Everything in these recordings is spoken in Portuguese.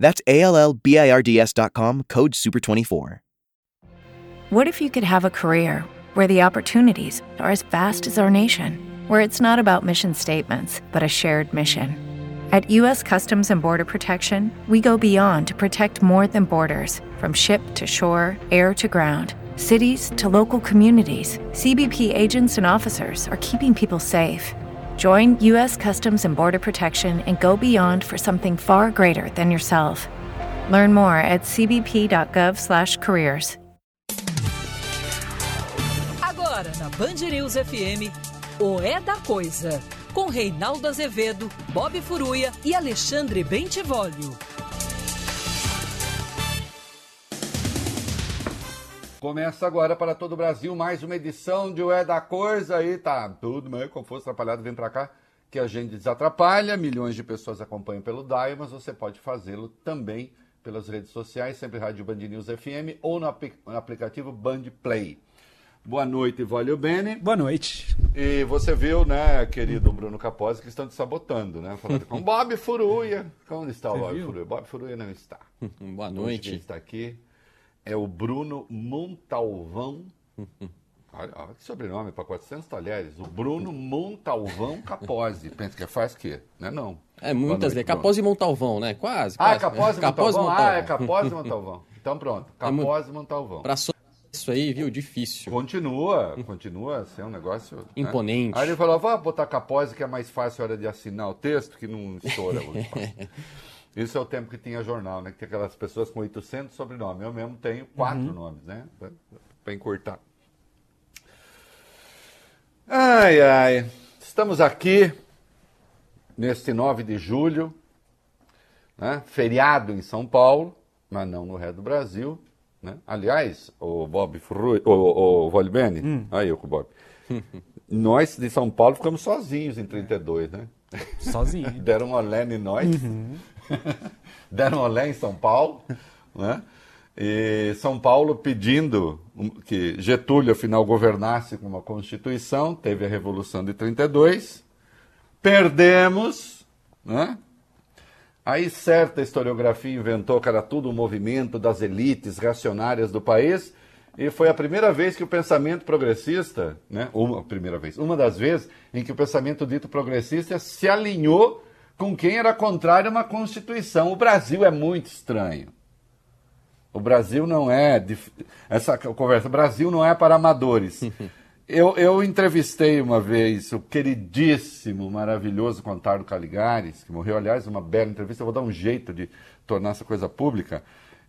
That's A L L B I R D S.com, code SUPER24. What if you could have a career where the opportunities are as vast as our nation, where it's not about mission statements, but a shared mission? At U.S. Customs and Border Protection, we go beyond to protect more than borders from ship to shore, air to ground. Cities to local communities, CBP agents and officers are keeping people safe. Join U.S. Customs and Border Protection and go beyond for something far greater than yourself. Learn more at cbp.gov/careers. Agora na Band News FM, o É da Coisa, com Reinaldo Azevedo, Bob Furuia e Alexandre Bentivolio. Começa agora para todo o Brasil mais uma edição de O É da Coisa. Aí tá tudo meio confuso, atrapalhado. Vem para cá que a gente desatrapalha. Milhões de pessoas acompanham pelo DAI, mas você pode fazê-lo também pelas redes sociais, sempre Rádio Band News FM ou no, apl no aplicativo Band Play. Boa noite, Vólio Bene. Boa noite. E você viu, né, querido Bruno Capozzi, que estão te sabotando, né? Falando com Bob Furuia. Onde está o Bob? Furuia? Bob Furuia não está. Boa noite. Quem está aqui é o Bruno Montalvão. Olha, olha que sobrenome para 400 talheres. O Bruno Montalvão Capozzi. Pensa que é faz o quê? Não é não. É muitas vezes. Capozzi e Montalvão, né? Quase. Ah, quase. Capozzi e Montalvão. Montalvão. Ah, é Capozzi e Montalvão. Então pronto. Capozzi e Montalvão. Pra so... isso aí, viu? Difícil. Continua, continua ser um negócio... né? Imponente. Aí ele falou, vá botar Capozzi que é mais fácil a hora de assinar o texto, que não estoura. Isso é o tempo que tinha jornal, né? Que tem aquelas pessoas com 800 sobrenomes. Eu mesmo tenho quatro uhum. nomes, né? Para encurtar. Ai, ai. Estamos aqui neste 9 de julho, né? feriado em São Paulo, mas não no resto do Brasil. Né? Aliás, o Bob Frui, o, o, o Volbene, hum. aí eu com o Bob. nós de São Paulo ficamos sozinhos em 32, né? Sozinho. Deram um olé em nós. Uhum. Deram olé em São Paulo, né? E São Paulo pedindo que Getúlio, afinal, governasse com uma Constituição, teve a Revolução de 32, perdemos, né? Aí certa historiografia inventou que era tudo um movimento das elites reacionárias do país, e foi a primeira vez que o pensamento progressista, né, uma primeira vez, uma das vezes em que o pensamento dito progressista se alinhou com quem era contrário a uma Constituição. O Brasil é muito estranho. O Brasil não é. Essa conversa, o Brasil não é para amadores. Eu, eu entrevistei uma vez o queridíssimo, maravilhoso Contardo Caligares, que morreu, aliás, uma bela entrevista. Eu vou dar um jeito de tornar essa coisa pública.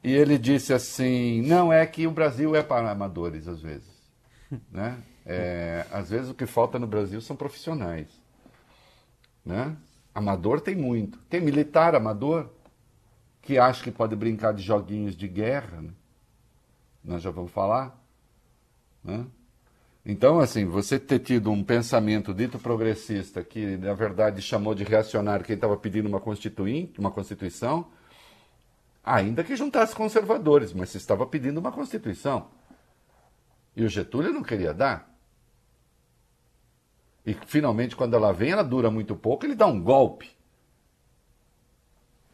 E ele disse assim: não, é que o Brasil é para amadores, às vezes. né? É, às vezes o que falta no Brasil são profissionais. Né? Amador tem muito. Tem militar amador que acha que pode brincar de joguinhos de guerra. Né? Nós já vamos falar. Né? Então, assim, você ter tido um pensamento dito progressista que, na verdade, chamou de reacionário quem estava pedindo uma, constituinte, uma Constituição, ainda que juntasse conservadores, mas se estava pedindo uma Constituição. E o Getúlio não queria dar. E finalmente, quando ela vem, ela dura muito pouco, ele dá um golpe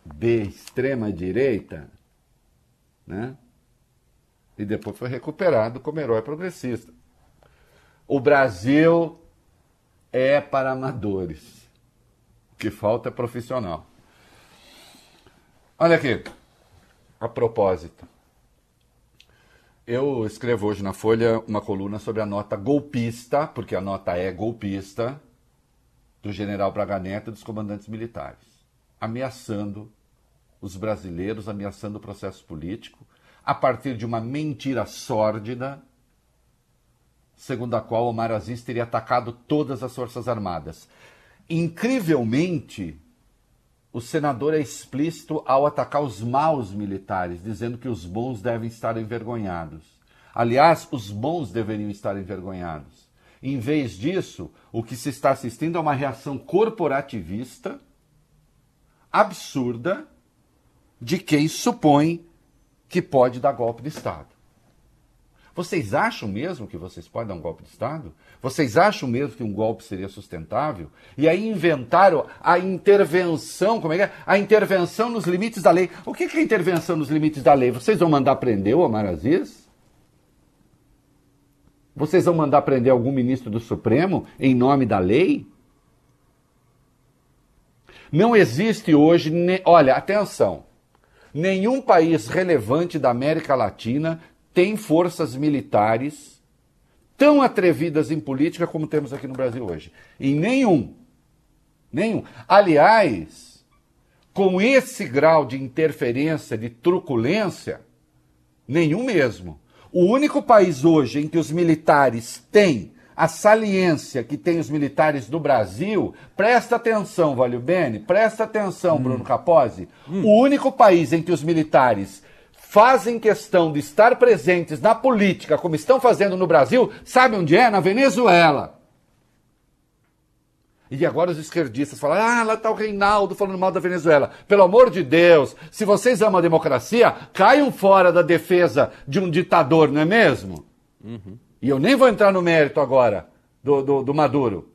de extrema direita, né? E depois foi recuperado como herói progressista. O Brasil é para amadores. O que falta é profissional. Olha aqui, a propósito. Eu escrevo hoje na Folha uma coluna sobre a nota golpista, porque a nota é golpista, do general Braga Neto e dos comandantes militares, ameaçando os brasileiros, ameaçando o processo político, a partir de uma mentira sórdida segundo a qual Omar Aziz teria atacado todas as Forças Armadas. Incrivelmente, o senador é explícito ao atacar os maus militares, dizendo que os bons devem estar envergonhados. Aliás, os bons deveriam estar envergonhados. Em vez disso, o que se está assistindo é uma reação corporativista absurda de quem supõe que pode dar golpe de Estado. Vocês acham mesmo que vocês podem dar um golpe de Estado? Vocês acham mesmo que um golpe seria sustentável? E aí inventaram a intervenção, como é que é? A intervenção nos limites da lei. O que é intervenção nos limites da lei? Vocês vão mandar prender o Omar Aziz? Vocês vão mandar prender algum ministro do Supremo em nome da lei? Não existe hoje, ne... olha, atenção, nenhum país relevante da América Latina tem forças militares tão atrevidas em política como temos aqui no Brasil hoje. Em nenhum. Nenhum. Aliás, com esse grau de interferência, de truculência, nenhum mesmo. O único país hoje em que os militares têm a saliência que tem os militares do Brasil, presta atenção, Valio Bene, presta atenção, hum. Bruno Capozzi. Hum. O único país em que os militares fazem questão de estar presentes na política, como estão fazendo no Brasil, sabe onde é? Na Venezuela. E agora os esquerdistas falam: ah, lá está o Reinaldo falando mal da Venezuela. Pelo amor de Deus, se vocês amam a democracia, caiam fora da defesa de um ditador, não é mesmo? Uhum. E eu nem vou entrar no mérito agora do, do, do Maduro.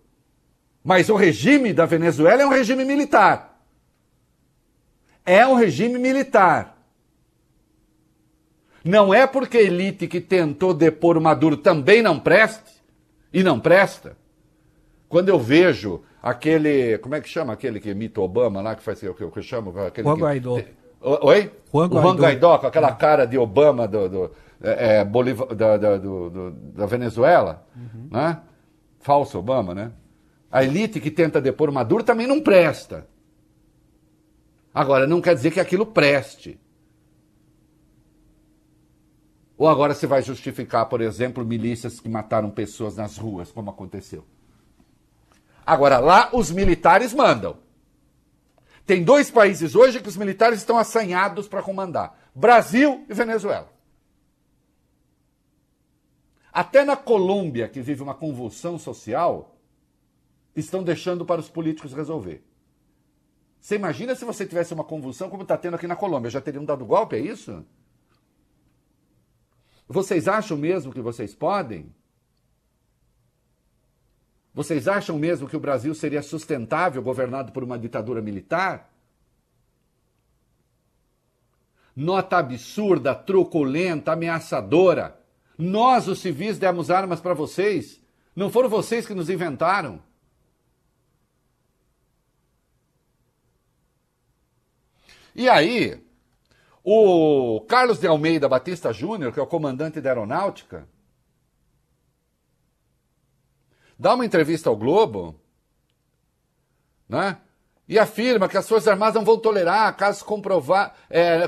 Mas o regime da Venezuela é um regime militar. É um regime militar. Não é porque a elite que tentou depor o Maduro também não preste e não presta. Quando eu vejo aquele, como é que chama aquele que imita Obama lá, que faz o que eu chamo? Aquele Juan Guaidó. Oi? Juan Guaidó. O Juan Guaidó, com aquela cara de Obama do, do é, é Boliv da, da, do, da Venezuela, uhum. né? Falso Obama, né? A elite que tenta depor o Maduro também não presta. Agora, não quer dizer que aquilo preste. Ou agora você vai justificar, por exemplo, milícias que mataram pessoas nas ruas, como aconteceu. Agora, lá os militares mandam. Tem dois países hoje que os militares estão assanhados para comandar: Brasil e Venezuela. Até na Colômbia, que vive uma convulsão social, estão deixando para os políticos resolver. Você imagina se você tivesse uma convulsão como está tendo aqui na Colômbia? Já teriam dado golpe, é isso? Vocês acham mesmo que vocês podem? Vocês acham mesmo que o Brasil seria sustentável governado por uma ditadura militar? Nota absurda, truculenta, ameaçadora. Nós, os civis, demos armas para vocês. Não foram vocês que nos inventaram. E aí, o Carlos de Almeida Batista Júnior, que é o comandante da aeronáutica, dá uma entrevista ao Globo, né? E afirma que as Forças Armadas não vão tolerar casos comprovados, é,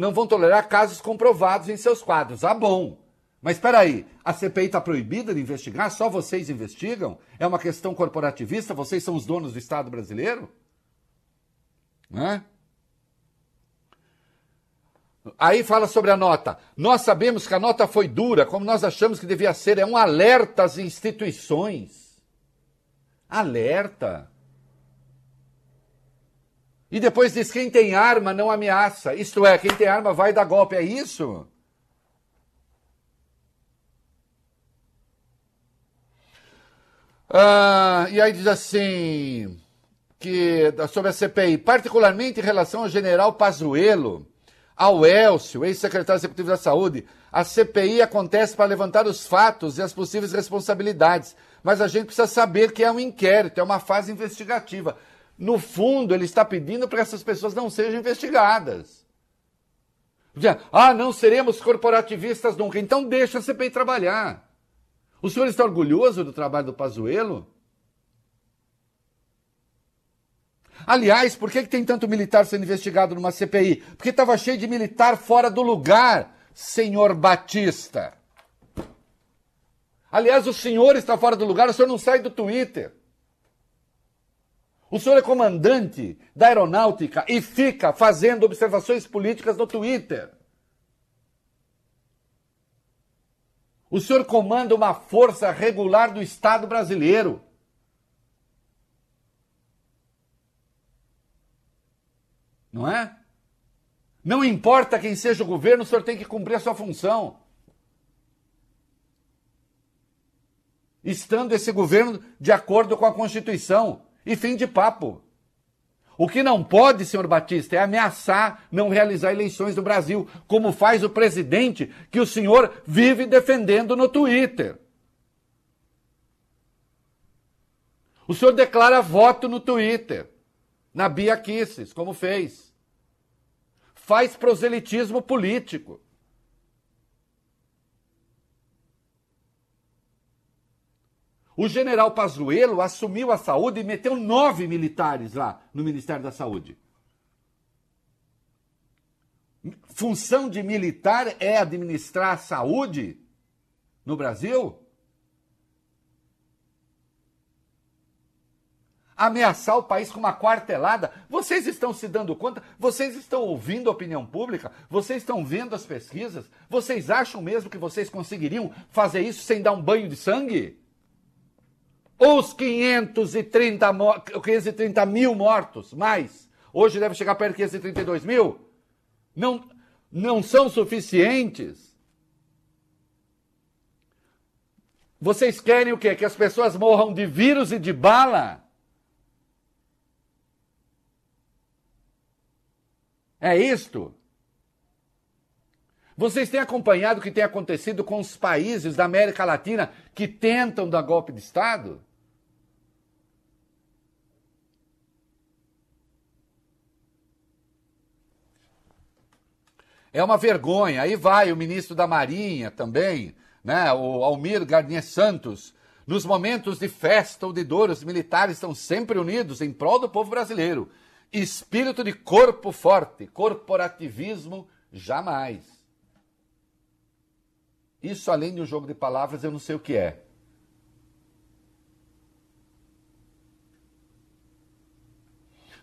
não vão tolerar casos comprovados em seus quadros. Ah, bom. Mas espera aí, a CPI está proibida de investigar? Só vocês investigam? É uma questão corporativista? Vocês são os donos do Estado brasileiro? Né? Aí fala sobre a nota. Nós sabemos que a nota foi dura, como nós achamos que devia ser. É um alerta às instituições. Alerta. E depois diz: quem tem arma não ameaça. Isto é, quem tem arma vai dar golpe. É isso? Ah, e aí diz assim: que sobre a CPI, particularmente em relação ao general Pazuello ao Elcio, ex-secretário executivo da Saúde, a CPI acontece para levantar os fatos e as possíveis responsabilidades. Mas a gente precisa saber que é um inquérito, é uma fase investigativa. No fundo, ele está pedindo para que essas pessoas não sejam investigadas. Ah, não seremos corporativistas nunca. Então deixa a CPI trabalhar. O senhor está orgulhoso do trabalho do Pazuello? Aliás, por que, que tem tanto militar sendo investigado numa CPI? Porque estava cheio de militar fora do lugar, senhor Batista. Aliás, o senhor está fora do lugar, o senhor não sai do Twitter. O senhor é comandante da aeronáutica e fica fazendo observações políticas no Twitter. O senhor comanda uma força regular do Estado brasileiro. Não é? Não importa quem seja o governo, o senhor tem que cumprir a sua função. Estando esse governo de acordo com a Constituição. E fim de papo. O que não pode, senhor Batista, é ameaçar não realizar eleições no Brasil, como faz o presidente que o senhor vive defendendo no Twitter. O senhor declara voto no Twitter, na Bia Kisses, como fez. Faz proselitismo político. O general Pazuello assumiu a saúde e meteu nove militares lá no Ministério da Saúde. Função de militar é administrar a saúde no Brasil? Ameaçar o país com uma quartelada? Vocês estão se dando conta? Vocês estão ouvindo a opinião pública? Vocês estão vendo as pesquisas? Vocês acham mesmo que vocês conseguiriam fazer isso sem dar um banho de sangue? Os 530, 530 mil mortos, mais, hoje deve chegar perto de 532 mil, não, não são suficientes. Vocês querem o quê? Que as pessoas morram de vírus e de bala? É isto? Vocês têm acompanhado o que tem acontecido com os países da América Latina que tentam dar golpe de Estado? É uma vergonha. Aí vai o ministro da Marinha também, né? o Almir Garnier Santos. Nos momentos de festa ou de dor, os militares estão sempre unidos em prol do povo brasileiro. Espírito de corpo forte, corporativismo jamais. Isso, além de um jogo de palavras, eu não sei o que é.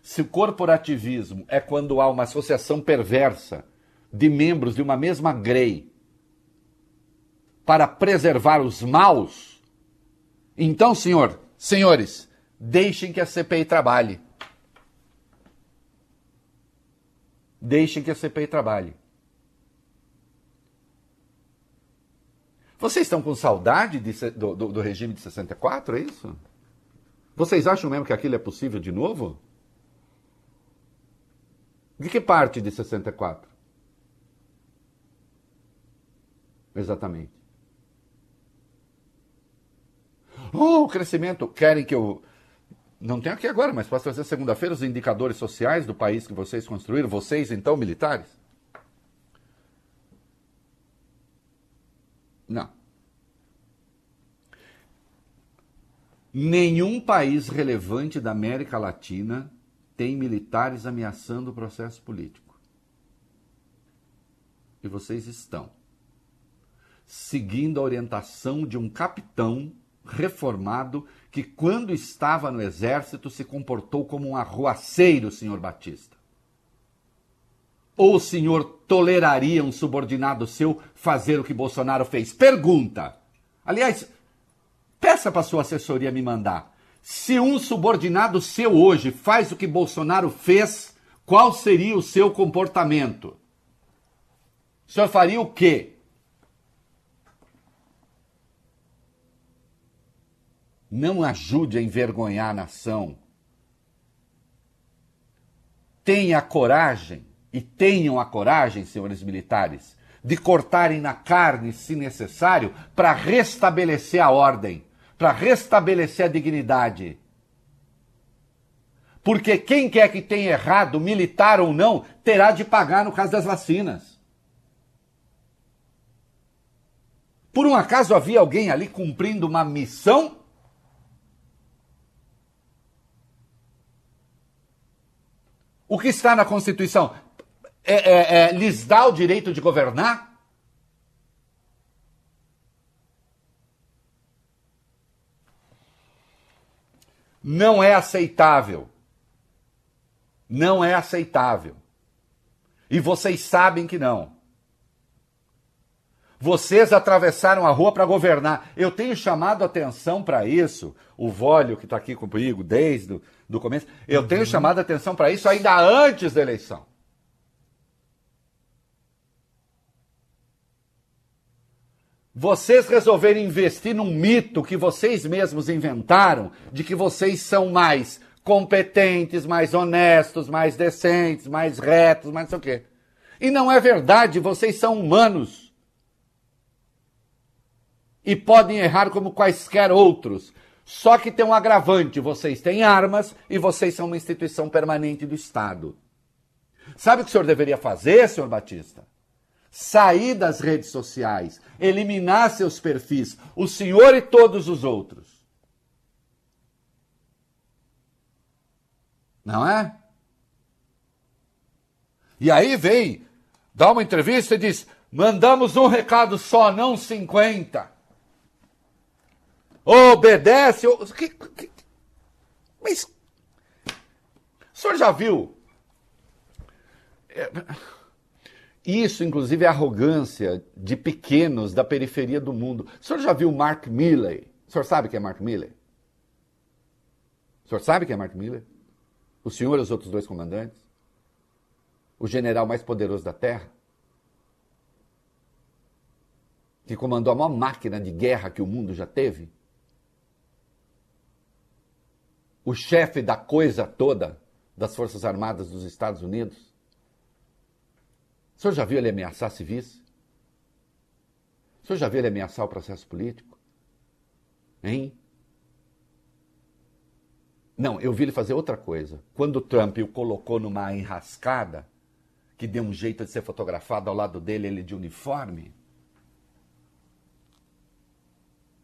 Se o corporativismo é quando há uma associação perversa de membros de uma mesma grei para preservar os maus, então, senhor, senhores, deixem que a CPI trabalhe. Deixem que a CPI trabalhe. Vocês estão com saudade de, do, do, do regime de 64, é isso? Vocês acham mesmo que aquilo é possível de novo? De que parte de 64? Exatamente. Oh, o crescimento. Querem que eu. Não tenho aqui agora, mas posso trazer segunda-feira os indicadores sociais do país que vocês construíram, vocês então, militares? Não. Nenhum país relevante da América Latina tem militares ameaçando o processo político. E vocês estão seguindo a orientação de um capitão reformado que, quando estava no exército, se comportou como um arruaceiro, senhor Batista. Ou o senhor toleraria um subordinado seu fazer o que Bolsonaro fez? Pergunta. Aliás, peça para sua assessoria me mandar. Se um subordinado seu hoje faz o que Bolsonaro fez, qual seria o seu comportamento? O senhor faria o quê? Não ajude a envergonhar a nação. Tenha coragem e tenham a coragem, senhores militares, de cortarem na carne, se necessário, para restabelecer a ordem, para restabelecer a dignidade. Porque quem quer que tenha errado, militar ou não, terá de pagar no caso das vacinas. Por um acaso havia alguém ali cumprindo uma missão? O que está na Constituição? é, é, é, lhes dá o direito de governar? Não é aceitável Não é aceitável. E vocês sabem que não. Vocês atravessaram a rua para governar. Eu tenho chamado atenção para isso. O Vólio, que está aqui comigo desde o começo, eu uhum. tenho chamado atenção para isso ainda antes da eleição. Vocês resolverem investir num mito que vocês mesmos inventaram de que vocês são mais competentes, mais honestos, mais decentes, mais retos, mais não sei o quê. E não é verdade, vocês são humanos e podem errar como quaisquer outros. Só que tem um agravante: vocês têm armas e vocês são uma instituição permanente do Estado. Sabe o que o senhor deveria fazer, senhor Batista? Sair das redes sociais, eliminar seus perfis, o senhor e todos os outros. Não é? E aí vem, dá uma entrevista e diz: mandamos um recado só, não 50 obedece. Que, que, mas o senhor já viu? É, isso, inclusive, é arrogância de pequenos da periferia do mundo. O senhor já viu Mark Milley? O senhor sabe quem é Mark Milley? O senhor sabe quem é Mark Milley? O senhor e os outros dois comandantes? O general mais poderoso da Terra? Que comandou a maior máquina de guerra que o mundo já teve? O chefe da coisa toda das Forças Armadas dos Estados Unidos? O senhor já viu ele ameaçar civis? O senhor já viu ele ameaçar o processo político? Hein? Não, eu vi ele fazer outra coisa. Quando o Trump o colocou numa enrascada, que deu um jeito de ser fotografado ao lado dele, ele de uniforme.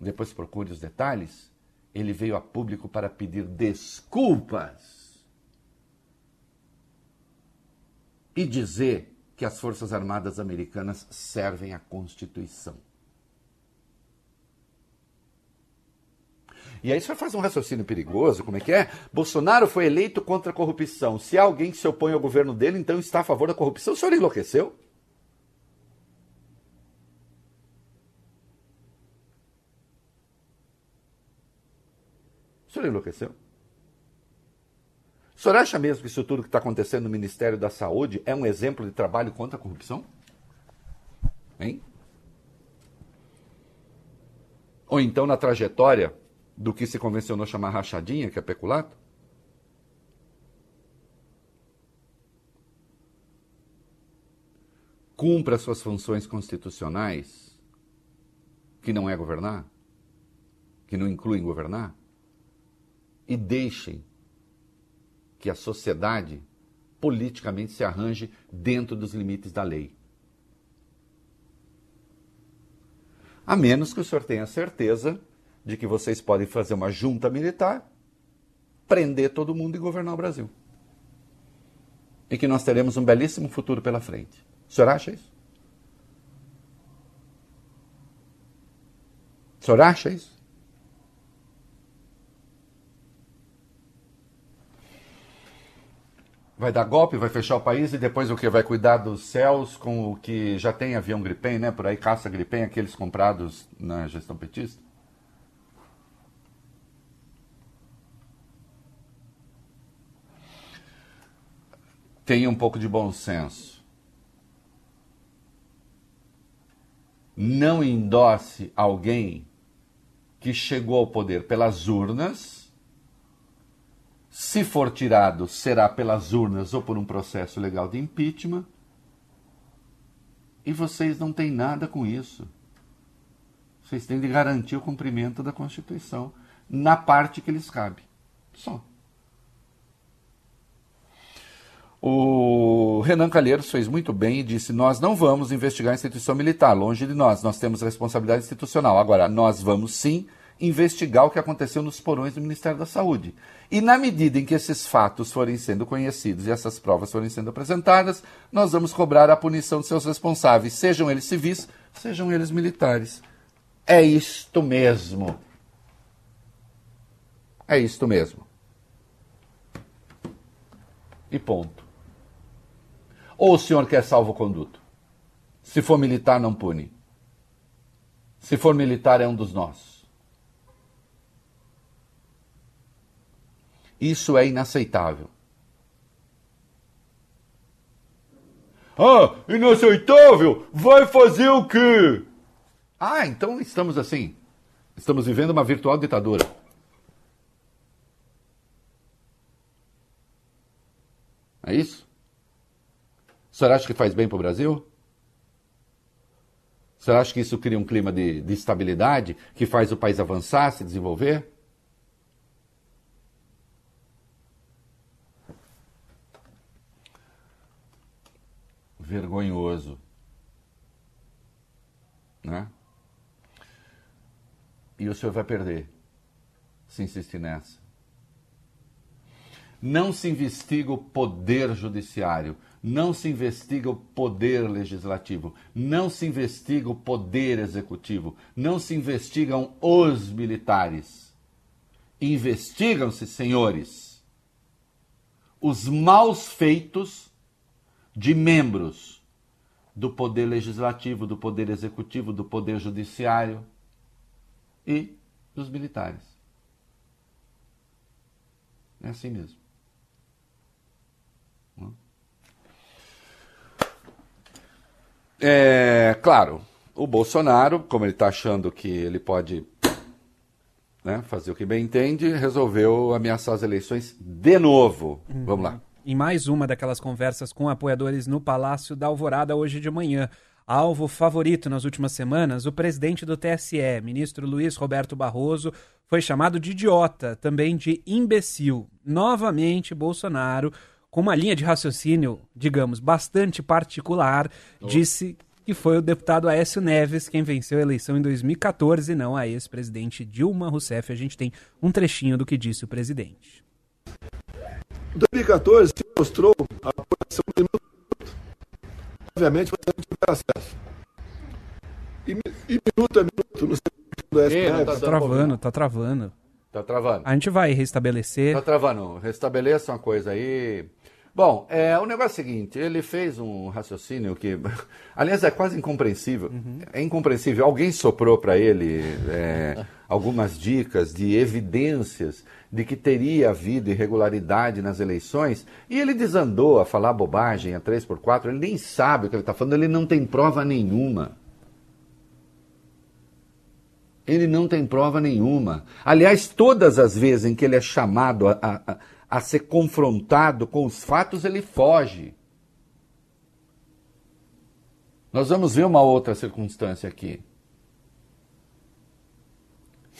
Depois procure os detalhes ele veio a público para pedir desculpas e dizer que as Forças Armadas Americanas servem à Constituição. E aí você faz um raciocínio perigoso, como é que é? Bolsonaro foi eleito contra a corrupção. Se alguém se opõe ao governo dele, então está a favor da corrupção. O senhor enlouqueceu? O senhor enlouqueceu? O senhor acha mesmo que isso tudo que está acontecendo no Ministério da Saúde é um exemplo de trabalho contra a corrupção? Hein? Ou então na trajetória do que se convencionou chamar rachadinha, que é peculato? Cumpra suas funções constitucionais, que não é governar, que não incluem governar, e deixem que a sociedade politicamente se arranje dentro dos limites da lei. A menos que o senhor tenha certeza de que vocês podem fazer uma junta militar, prender todo mundo e governar o Brasil. E que nós teremos um belíssimo futuro pela frente. O senhor acha isso? O senhor acha isso? Vai dar golpe, vai fechar o país e depois o que? Vai cuidar dos céus com o que já tem avião Gripen, né? Por aí caça Gripen, aqueles comprados na gestão petista? Tenha um pouco de bom senso. Não endosse alguém que chegou ao poder pelas urnas se for tirado, será pelas urnas ou por um processo legal de impeachment. E vocês não têm nada com isso. Vocês têm de garantir o cumprimento da Constituição na parte que lhes cabe. Só. O Renan Calheiros fez muito bem e disse: Nós não vamos investigar a instituição militar, longe de nós, nós temos responsabilidade institucional. Agora, nós vamos sim investigar o que aconteceu nos porões do Ministério da Saúde. E na medida em que esses fatos forem sendo conhecidos e essas provas forem sendo apresentadas, nós vamos cobrar a punição de seus responsáveis, sejam eles civis, sejam eles militares. É isto mesmo. É isto mesmo. E ponto. Ou o senhor quer salvo-conduto? Se for militar, não pune. Se for militar, é um dos nossos. Isso é inaceitável. Ah, inaceitável? Vai fazer o quê? Ah, então estamos assim. Estamos vivendo uma virtual ditadura. É isso? O senhor acha que faz bem para o Brasil? O senhor acha que isso cria um clima de, de estabilidade que faz o país avançar, se desenvolver? Vergonhoso. Né? E o senhor vai perder se insistir nessa. Não se investiga o poder judiciário, não se investiga o poder legislativo, não se investiga o poder executivo, não se investigam os militares. Investigam-se, senhores, os maus feitos de membros do poder legislativo, do poder executivo, do poder judiciário e dos militares. É assim mesmo. É, claro, o Bolsonaro, como ele está achando que ele pode né, fazer o que bem entende, resolveu ameaçar as eleições de novo. Uhum. Vamos lá. Em mais uma daquelas conversas com apoiadores no Palácio da Alvorada hoje de manhã. Alvo favorito nas últimas semanas, o presidente do TSE, ministro Luiz Roberto Barroso, foi chamado de idiota, também de imbecil. Novamente, Bolsonaro com uma linha de raciocínio, digamos, bastante particular, oh. disse que foi o deputado Aécio Neves quem venceu a eleição em 2014 e não a ex-presidente Dilma Rousseff. A gente tem um trechinho do que disse o presidente. Em 2014 se mostrou a apuração de minuto. Obviamente você não tiver acesso. E, e minuto a minuto no do STF. Tá, tá travando, tá travando. Tá travando. A gente vai restabelecer. Tá travando. Restabeleça uma coisa aí. Bom, é, o negócio é o seguinte, ele fez um raciocínio que, aliás, é quase incompreensível. Uhum. É incompreensível. Alguém soprou para ele é, algumas dicas de evidências de que teria havido irregularidade nas eleições e ele desandou a falar bobagem a 3 por 4 ele nem sabe o que ele está falando, ele não tem prova nenhuma. Ele não tem prova nenhuma. Aliás, todas as vezes em que ele é chamado a, a, a ser confrontado com os fatos, ele foge. Nós vamos ver uma outra circunstância aqui.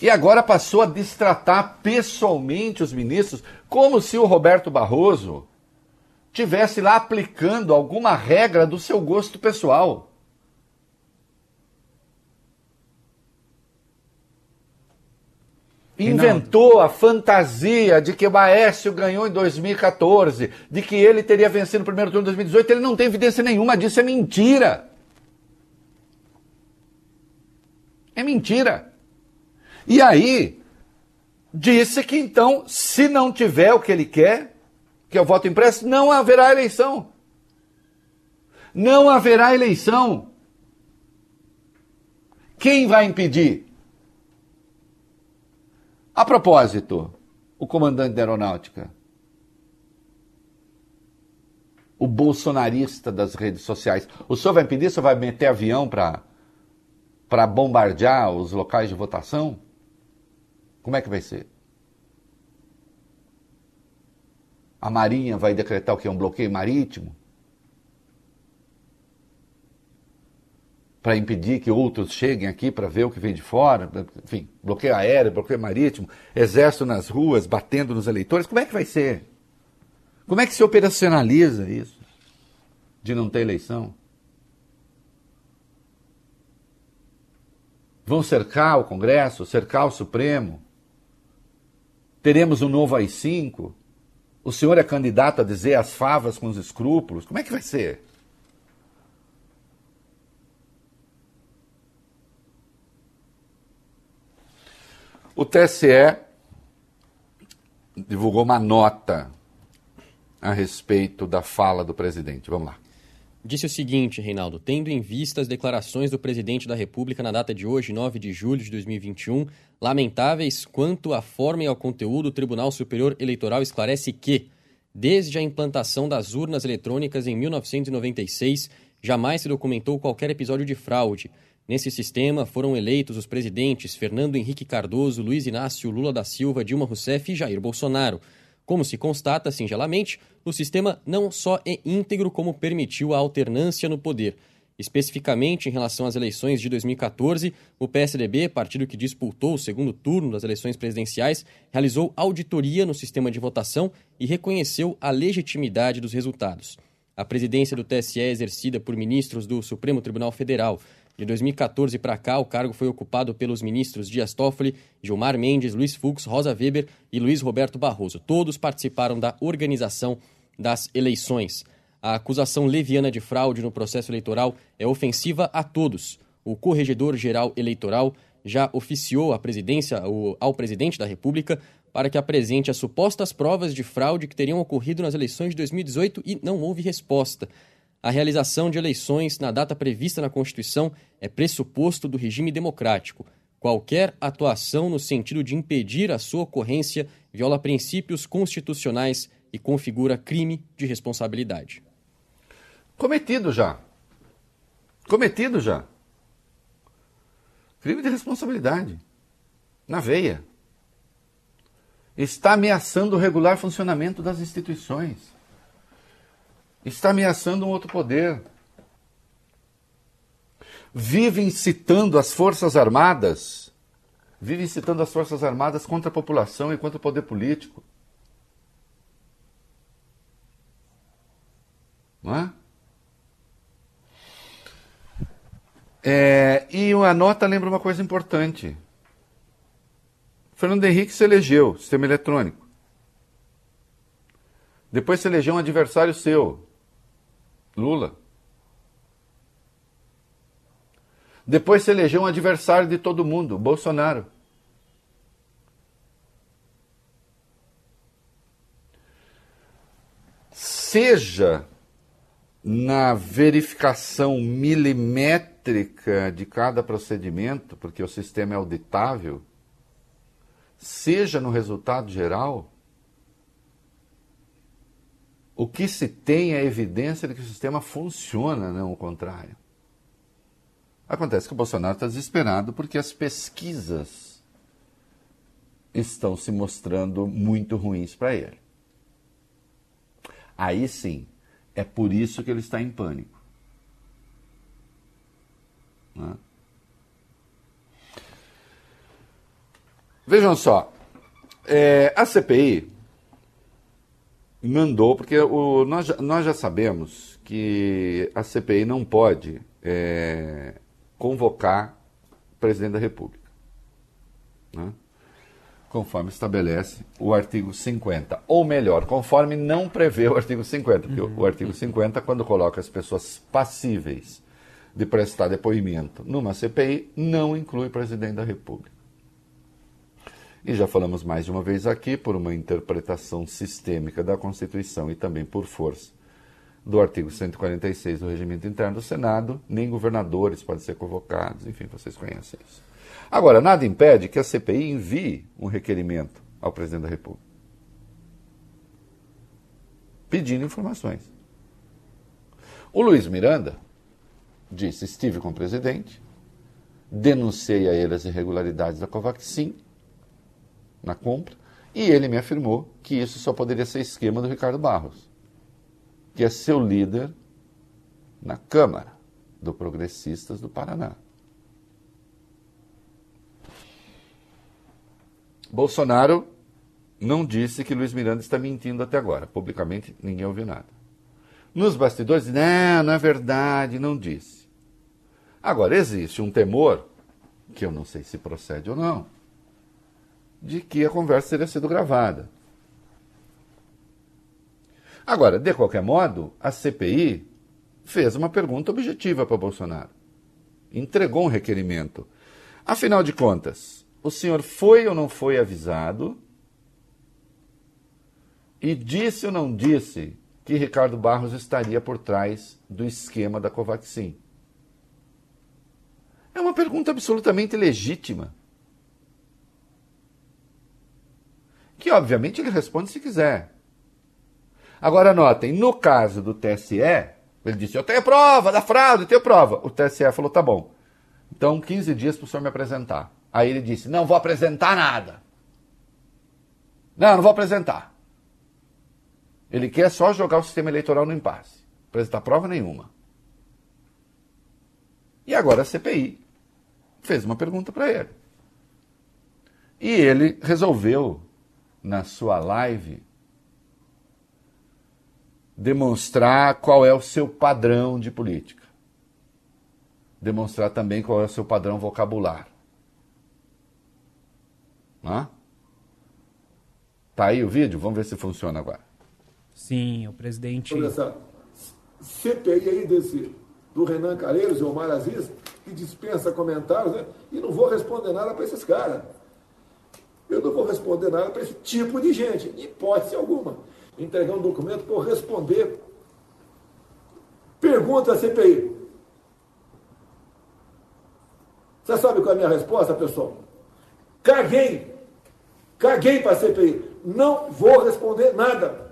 E agora passou a destratar pessoalmente os ministros, como se o Roberto Barroso tivesse lá aplicando alguma regra do seu gosto pessoal. Inventou a fantasia de que o Aécio ganhou em 2014, de que ele teria vencido no primeiro turno de 2018. Ele não tem evidência nenhuma disso, é mentira. É mentira. E aí, disse que então, se não tiver o que ele quer, que é o voto impresso, não haverá eleição. Não haverá eleição. Quem vai impedir? A propósito, o comandante da aeronáutica, o bolsonarista das redes sociais, o senhor vai impedir? O senhor vai meter avião para bombardear os locais de votação? Como é que vai ser? A Marinha vai decretar o que? Um bloqueio marítimo? Para impedir que outros cheguem aqui para ver o que vem de fora, enfim, bloqueio aéreo, bloqueio marítimo, exército nas ruas, batendo nos eleitores, como é que vai ser? Como é que se operacionaliza isso? De não ter eleição? Vão cercar o Congresso, cercar o Supremo? Teremos um novo AI-5? O senhor é candidato a dizer as favas com os escrúpulos? Como é que vai ser? O TSE divulgou uma nota a respeito da fala do presidente. Vamos lá. Disse o seguinte, Reinaldo: tendo em vista as declarações do presidente da República na data de hoje, 9 de julho de 2021, lamentáveis quanto à forma e ao conteúdo, o Tribunal Superior Eleitoral esclarece que, desde a implantação das urnas eletrônicas em 1996, jamais se documentou qualquer episódio de fraude. Nesse sistema foram eleitos os presidentes Fernando Henrique Cardoso, Luiz Inácio Lula da Silva, Dilma Rousseff e Jair Bolsonaro. Como se constata singelamente, o sistema não só é íntegro, como permitiu a alternância no poder. Especificamente em relação às eleições de 2014, o PSDB, partido que disputou o segundo turno das eleições presidenciais, realizou auditoria no sistema de votação e reconheceu a legitimidade dos resultados. A presidência do TSE é exercida por ministros do Supremo Tribunal Federal. De 2014 para cá, o cargo foi ocupado pelos ministros Dias Toffoli, Gilmar Mendes, Luiz Fux, Rosa Weber e Luiz Roberto Barroso. Todos participaram da organização das eleições. A acusação leviana de fraude no processo eleitoral é ofensiva a todos. O Corregedor-Geral Eleitoral já oficiou a presidência ao presidente da República para que apresente as supostas provas de fraude que teriam ocorrido nas eleições de 2018 e não houve resposta. A realização de eleições na data prevista na Constituição é pressuposto do regime democrático. Qualquer atuação no sentido de impedir a sua ocorrência viola princípios constitucionais e configura crime de responsabilidade. Cometido já. Cometido já. Crime de responsabilidade. Na veia. Está ameaçando o regular funcionamento das instituições está ameaçando um outro poder. Vive incitando as Forças Armadas, vive incitando as Forças Armadas contra a população e contra o poder político. Não é? é e a nota lembra uma coisa importante. Fernando Henrique se elegeu, sistema eletrônico. Depois se elegeu um adversário seu, Lula. Depois se elegeu um adversário de todo mundo, Bolsonaro. Seja na verificação milimétrica de cada procedimento, porque o sistema é auditável, seja no resultado geral, o que se tem é evidência de que o sistema funciona, não o contrário. Acontece que o Bolsonaro está desesperado porque as pesquisas estão se mostrando muito ruins para ele. Aí sim, é por isso que ele está em pânico. Né? Vejam só, é, a CPI mandou, porque o, nós, nós já sabemos que a CPI não pode é, convocar o presidente da República. Né? Conforme estabelece o artigo 50. Ou melhor, conforme não prevê o artigo 50. Porque uhum. o artigo 50, quando coloca as pessoas passíveis de prestar depoimento numa CPI, não inclui o presidente da República. E já falamos mais de uma vez aqui, por uma interpretação sistêmica da Constituição e também por força do artigo 146 do Regimento Interno do Senado, nem governadores podem ser convocados, enfim, vocês conhecem isso. Agora, nada impede que a CPI envie um requerimento ao presidente da República pedindo informações. O Luiz Miranda disse: estive com o presidente, denunciei a ele as irregularidades da Covaxin na compra, e ele me afirmou que isso só poderia ser esquema do Ricardo Barros, que é seu líder na Câmara do Progressistas do Paraná. Bolsonaro não disse que Luiz Miranda está mentindo até agora. Publicamente ninguém ouviu nada. Nos bastidores, não, não é verdade, não disse. Agora, existe um temor, que eu não sei se procede ou não, de que a conversa teria sido gravada. Agora, de qualquer modo, a CPI fez uma pergunta objetiva para Bolsonaro. Entregou um requerimento. Afinal de contas, o senhor foi ou não foi avisado E disse ou não disse que Ricardo Barros estaria por trás do esquema da Covaxin? É uma pergunta absolutamente legítima. Que, obviamente, ele responde se quiser. Agora, notem, no caso do TSE, ele disse: Eu tenho prova da fraude, eu tenho prova. O TSE falou: Tá bom. Então, 15 dias para o senhor me apresentar. Aí ele disse: Não vou apresentar nada. Não, não vou apresentar. Ele quer só jogar o sistema eleitoral no impasse. Apresentar prova nenhuma. E agora a CPI fez uma pergunta para ele. E ele resolveu, na sua live, demonstrar qual é o seu padrão de política. Demonstrar também qual é o seu padrão vocabular. Hã? Tá aí o vídeo? Vamos ver se funciona agora. Sim, o presidente. Sobre essa CPI aí desse, do Renan Calheiros e Omar Aziz, que dispensa comentários, né? e não vou responder nada para esses caras. Eu não vou responder nada para esse tipo de gente, em hipótese alguma. Entregar um documento por responder. Pergunta à CPI. Você sabe qual é a minha resposta, pessoal? Caguei. Caguei para a CPI. Não vou responder nada.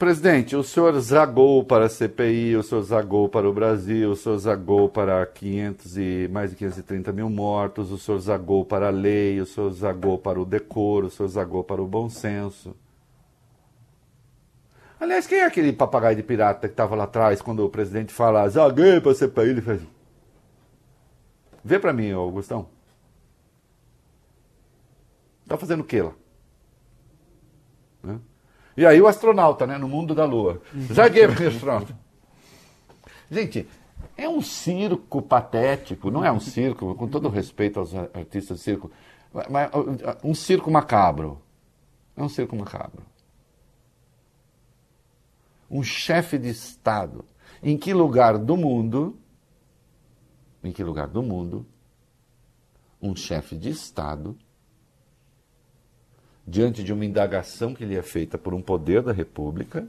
Presidente, o senhor zagou para a CPI, o senhor zagou para o Brasil, o senhor zagou para 500 e mais de 530 mil mortos, o senhor zagou para a lei, o senhor zagou para o decoro, o senhor zagou para o bom senso. Aliás, quem é aquele papagaio de pirata que estava lá atrás quando o presidente fala zaguei para a CPI? Ele fez. Vê para mim, Augustão. Está fazendo o que lá? E aí o astronauta, né? No mundo da Lua. Zaguei para o astronauta. Gente, é um circo patético, não é um circo, com todo respeito aos artistas de circo, mas um circo macabro. É um circo macabro. Um chefe de Estado. Em que lugar do mundo, em que lugar do mundo, um chefe de Estado, diante de uma indagação que lhe é feita por um poder da República,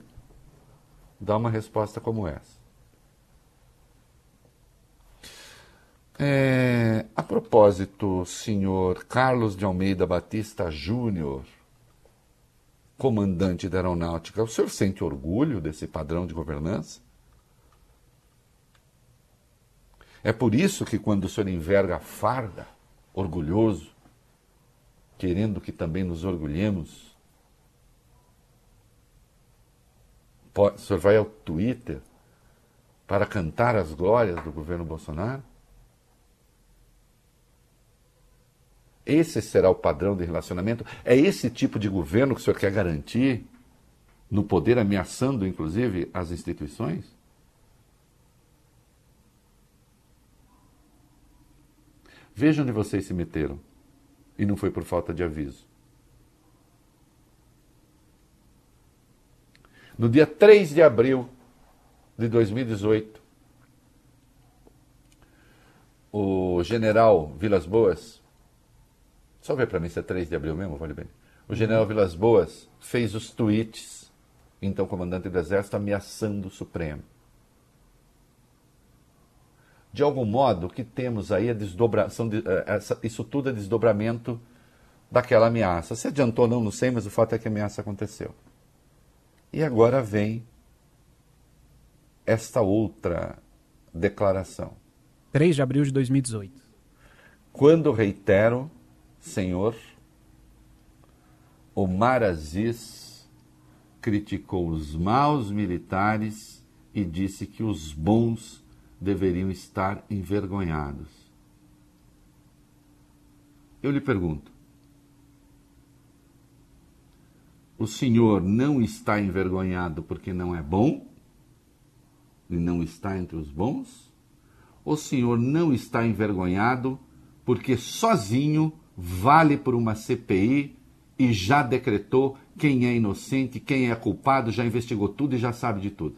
dá uma resposta como essa? É, a propósito, senhor Carlos de Almeida Batista Júnior, comandante da aeronáutica, o senhor sente orgulho desse padrão de governança? É por isso que quando o senhor enverga a farda, orgulhoso, querendo que também nos orgulhemos, o senhor vai ao Twitter para cantar as glórias do governo Bolsonaro? Esse será o padrão de relacionamento? É esse tipo de governo que o senhor quer garantir no poder, ameaçando inclusive as instituições? Veja onde vocês se meteram. E não foi por falta de aviso. No dia 3 de abril de 2018, o general Vilas Boas só ver para mim se é 3 de abril mesmo, vale bem. O general Vilas Boas fez os tweets, então comandante do Exército, ameaçando o Supremo. De algum modo, o que temos aí é desdobração, de, é, isso tudo é desdobramento daquela ameaça. Se adiantou ou não, não sei, mas o fato é que a ameaça aconteceu. E agora vem esta outra declaração. 3 de abril de 2018. Quando reitero Senhor, Omar Aziz criticou os maus militares e disse que os bons deveriam estar envergonhados. Eu lhe pergunto: o senhor não está envergonhado porque não é bom? E não está entre os bons? O senhor não está envergonhado porque sozinho vale por uma CPI e já decretou quem é inocente, quem é culpado, já investigou tudo e já sabe de tudo.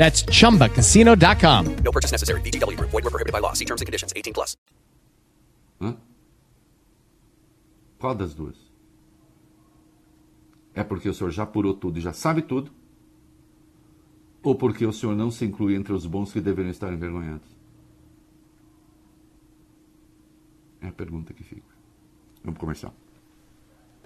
That's chumbacasino.com. No purchase necessary. VGW Group. Void were prohibited by law. See terms and conditions. 18 plus. Hã? Qual das duas? É porque o senhor já apurou tudo e já sabe tudo? Ou porque o senhor não se inclui entre os bons que deveriam estar envergonhados? É a pergunta que fica. Vamos começar.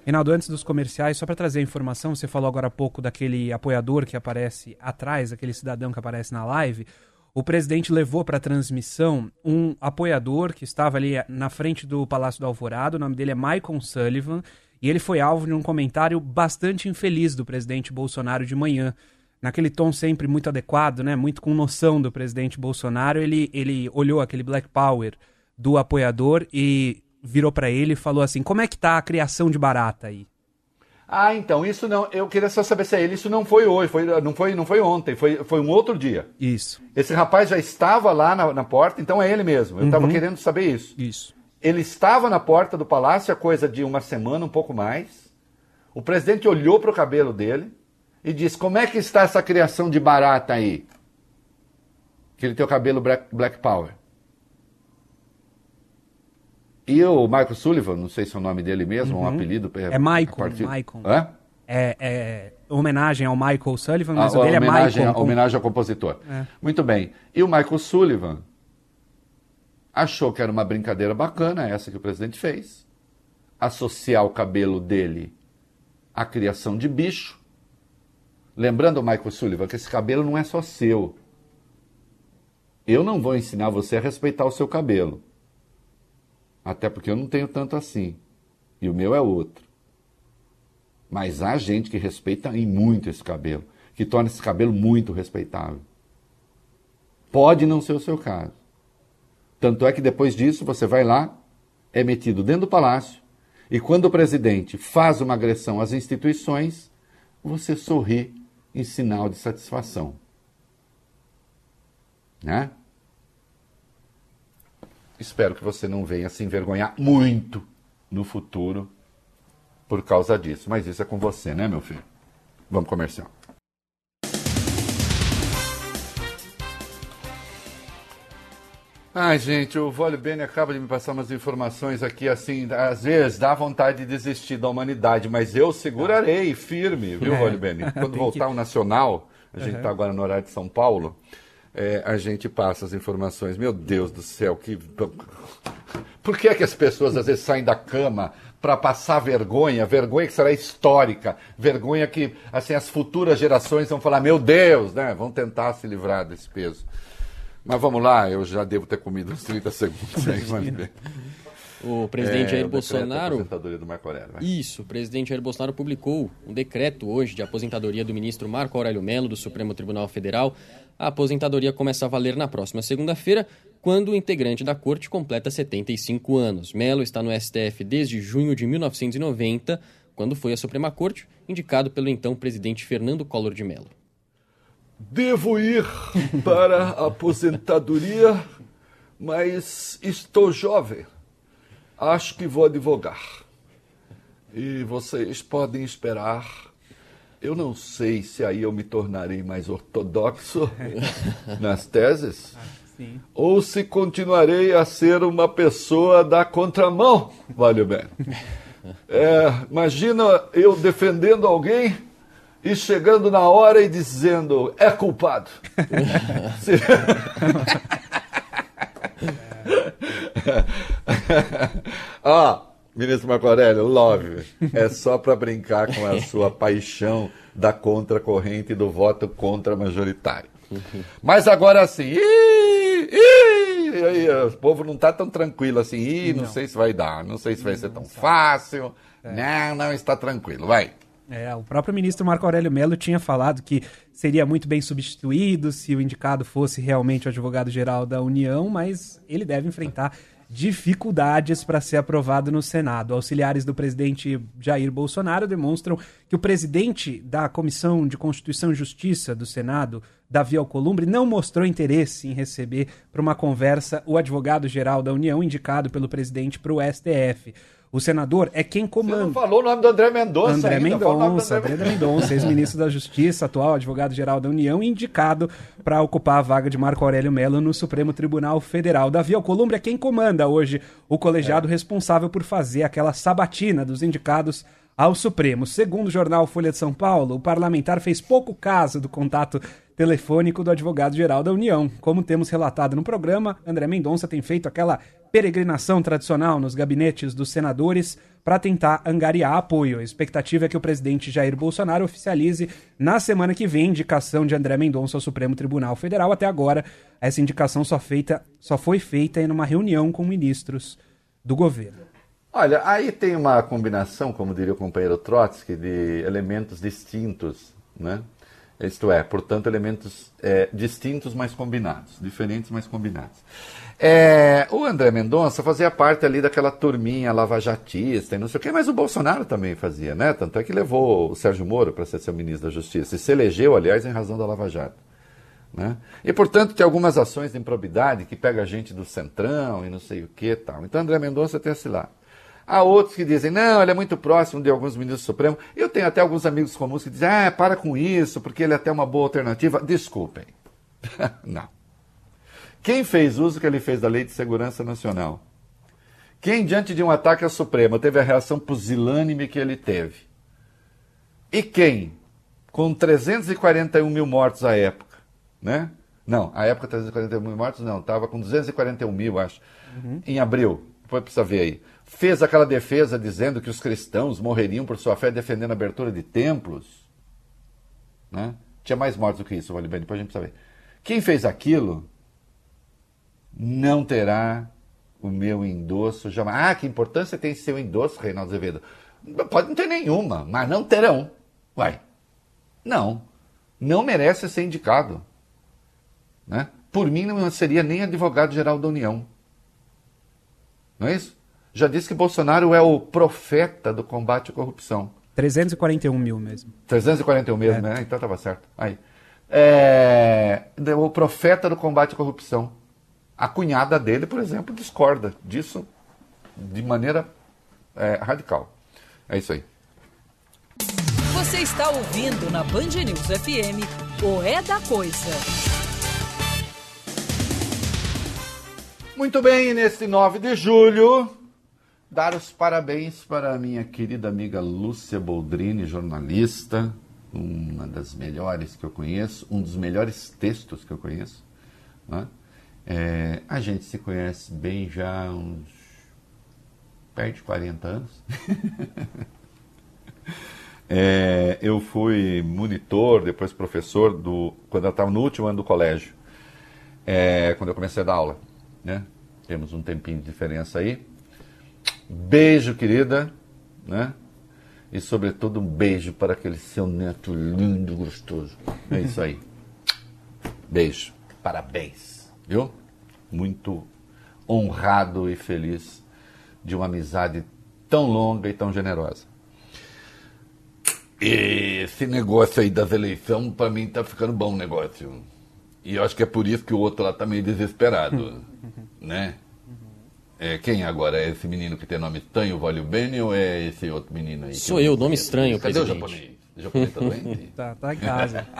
Reinaldo, antes dos comerciais, só para trazer a informação, você falou agora há pouco daquele apoiador que aparece atrás, aquele cidadão que aparece na live. O presidente levou para transmissão um apoiador que estava ali na frente do Palácio do Alvorado. O nome dele é Michael Sullivan. E ele foi alvo de um comentário bastante infeliz do presidente Bolsonaro de manhã. Naquele tom sempre muito adequado, né? muito com noção do presidente Bolsonaro, ele, ele olhou aquele Black Power do apoiador e virou para ele e falou assim: Como é que tá a criação de barata aí? Ah, então, isso não. Eu queria só saber se é ele. Isso não foi hoje, foi, não, foi, não foi ontem, foi, foi um outro dia. Isso. Esse rapaz já estava lá na, na porta, então é ele mesmo. Eu estava Uhum. querendo saber isso. Isso. Ele estava na porta do palácio há coisa de uma semana, um pouco mais. O presidente olhou para o cabelo dele e disse: Como é que está essa criação de barata aí? Que ele tem o cabelo black, black power. E o Michael Sullivan, não sei se é o nome dele mesmo, um apelido. É Michael, a partir- Michael. Hã? É, é homenagem ao Michael Sullivan, mas A, o dele é homenagem, Michael. a homenagem ao compositor. É. Muito bem. E o Michael Sullivan achou que era uma brincadeira bacana essa que o presidente fez. Associar o cabelo dele à criação de bicho. Lembrando, Michael Sullivan, que esse cabelo não é só seu. Eu não vou ensinar você a respeitar o seu cabelo. Até porque eu não tenho tanto assim. E o meu é outro. Mas há gente que respeita e muito esse cabelo, que torna esse cabelo muito respeitável. Pode não ser o seu caso. Tanto é que depois disso você vai lá, é metido dentro do palácio, e quando o presidente faz uma agressão às instituições, você sorri em sinal de satisfação. Né? Espero que você não venha se envergonhar muito no futuro por causa disso. Mas isso é com você, né, meu filho? Vamos comercial. Ai, gente, o Vole Bene acaba de me passar umas informações aqui, assim, às vezes dá vontade de desistir da humanidade, mas eu segurarei firme, viu, É. Vole Bene? Quando voltar que- o Nacional, a gente Uhum. está agora no horário de São Paulo, é, a gente passa as informações. Meu Deus do céu, que... Por que, é que as pessoas às vezes saem da cama para passar vergonha, vergonha que será histórica, vergonha que assim as futuras gerações vão falar, meu Deus, né? Vão tentar se livrar desse peso. Mas vamos lá, eu já devo ter comido uns 30 segundos aí, mas bem. O presidente É, Jair o decreto Bolsonaro. aposentadoria do Marco Aurélio, vai. Isso, o presidente Jair Bolsonaro publicou um decreto hoje de aposentadoria do ministro Marco Aurélio Mello, do Supremo Tribunal Federal. A aposentadoria começa a valer na próxima segunda-feira, quando o integrante da corte completa 75 anos. Mello está no STF desde junho de 1990, quando foi à Suprema Corte, indicado pelo então presidente Fernando Collor de Mello. Devo ir para a aposentadoria, mas estou jovem. Acho que vou advogar. E vocês podem esperar. Eu não sei se aí eu me tornarei mais ortodoxo nas teses, Sim. ou se continuarei a ser uma pessoa da contramão, vale bem. É, imagina eu defendendo alguém e chegando na hora e dizendo é culpado. Se- Ó, ministro Marco Aurélio, love. É só para brincar com a sua paixão da contracorrente e do voto contra majoritário. Mas agora sim, ih, ih, aí, o povo não está tão tranquilo assim, ih, não, não, sei se vai dar, não sei se vai ser tão fácil. É. Não, não está tranquilo, vai. É, o próprio ministro Marco Aurélio Mello tinha falado que seria muito bem substituído se o indicado fosse realmente o advogado-geral da União, mas ele deve enfrentar dificuldades para ser aprovado no Senado. Auxiliares do presidente Jair Bolsonaro demonstram que o presidente da Comissão de Constituição e Justiça do Senado, Davi Alcolumbre, não mostrou interesse em receber para uma conversa o advogado-geral da União indicado pelo presidente para o STF. O senador é quem comanda. Você não falou o nome do André Mendonça André Mendonça, André Mendonça, ex-ministro da Justiça, atual advogado-geral da União, indicado para ocupar a vaga de Marco Aurélio Mello no Supremo Tribunal Federal. Davi Alcolumbre é quem comanda hoje o colegiado é. responsável por fazer aquela sabatina dos indicados ao Supremo. Segundo o jornal Folha de São Paulo, o parlamentar fez pouco caso do contato telefônico do advogado-geral da União. Como temos relatado no programa, André Mendonça tem feito aquela peregrinação tradicional nos gabinetes dos senadores para tentar angariar apoio. A expectativa é que o presidente Jair Bolsonaro oficialize na semana que vem a indicação de André Mendonça ao Supremo Tribunal Federal. Até agora, essa indicação só, feita, só foi feita em uma reunião com ministros do governo. Olha, aí tem uma combinação, como diria o companheiro Trotsky, de elementos distintos, né? Isto é, portanto, elementos é, distintos, mas combinados, diferentes, mas combinados. É, o André Mendonça fazia parte ali daquela turminha lavajatista e não sei o quê, mas o Bolsonaro também fazia, né? Tanto é que levou o Sérgio Moro para ser seu ministro da Justiça e se elegeu, aliás, em razão da Lava Jato. Né? E, portanto, tem algumas ações de improbidade que pega a gente do centrão e não sei o que tal. Então, André Mendonça tem esse lado. Há outros que dizem, não, ele é muito próximo de alguns ministros do Supremo. Eu tenho até alguns amigos comuns que dizem, ah, para com isso, porque ele é até uma boa alternativa. Desculpem. não. Quem fez uso que ele fez da Lei de Segurança Nacional? Quem, diante de um ataque ao Supremo, teve a reação pusilânime que ele teve? E quem, com 341 mil mortos à época, né? Não, à época 341 mil mortos não, estava com 241 mil, acho, uhum. em abril, foi para ver aí. Fez aquela defesa dizendo que os cristãos morreriam por sua fé defendendo a abertura de templos. Né? Tinha mais mortos do que isso, vale bem, depois a gente precisa ver. Quem fez aquilo não terá o meu endosso jamais. Ah, que importância tem seu endosso, Reinaldo Azevedo? Pode não ter nenhuma, mas não terão. Vai. Não. Não merece ser indicado. Né? Por mim, não seria nem advogado-geral da União. Não é isso? Já disse que Bolsonaro é o profeta do combate à corrupção. 341 mil mesmo. 341 mesmo, é. né? Então estava certo. Aí. É, o profeta do combate à corrupção. A cunhada dele, por exemplo, discorda disso de maneira é, radical. É isso aí. Você está ouvindo na Band News FM o É da Coisa. Muito bem, nesse 9 de julho, dar os parabéns para a minha querida amiga Lúcia Boldrini, jornalista, uma das melhores que eu conheço, um dos melhores textos que eu conheço. Né? É, a gente se conhece bem já há uns perto de 40 anos. é, eu fui monitor, depois professor, do, quando eu estava no último ano do colégio, é, quando eu comecei a dar aula. Né? Temos um tempinho de diferença aí. Beijo, querida. Né? E, sobretudo, um beijo para aquele seu neto lindo, gostoso. É isso aí. Beijo. Parabéns viu? Muito honrado e feliz de uma amizade tão longa e tão generosa. E esse negócio aí das eleições, para mim, tá ficando bom o negócio. E eu acho que é por isso que o outro lá tá meio desesperado, né? É, quem agora? É esse menino que tem nome estranho, o Vólio Bene, ou é esse outro menino aí? Sou eu, nome estranho, Cadê presidente? o japonês? O japonês tá doente? tá, tá em casa.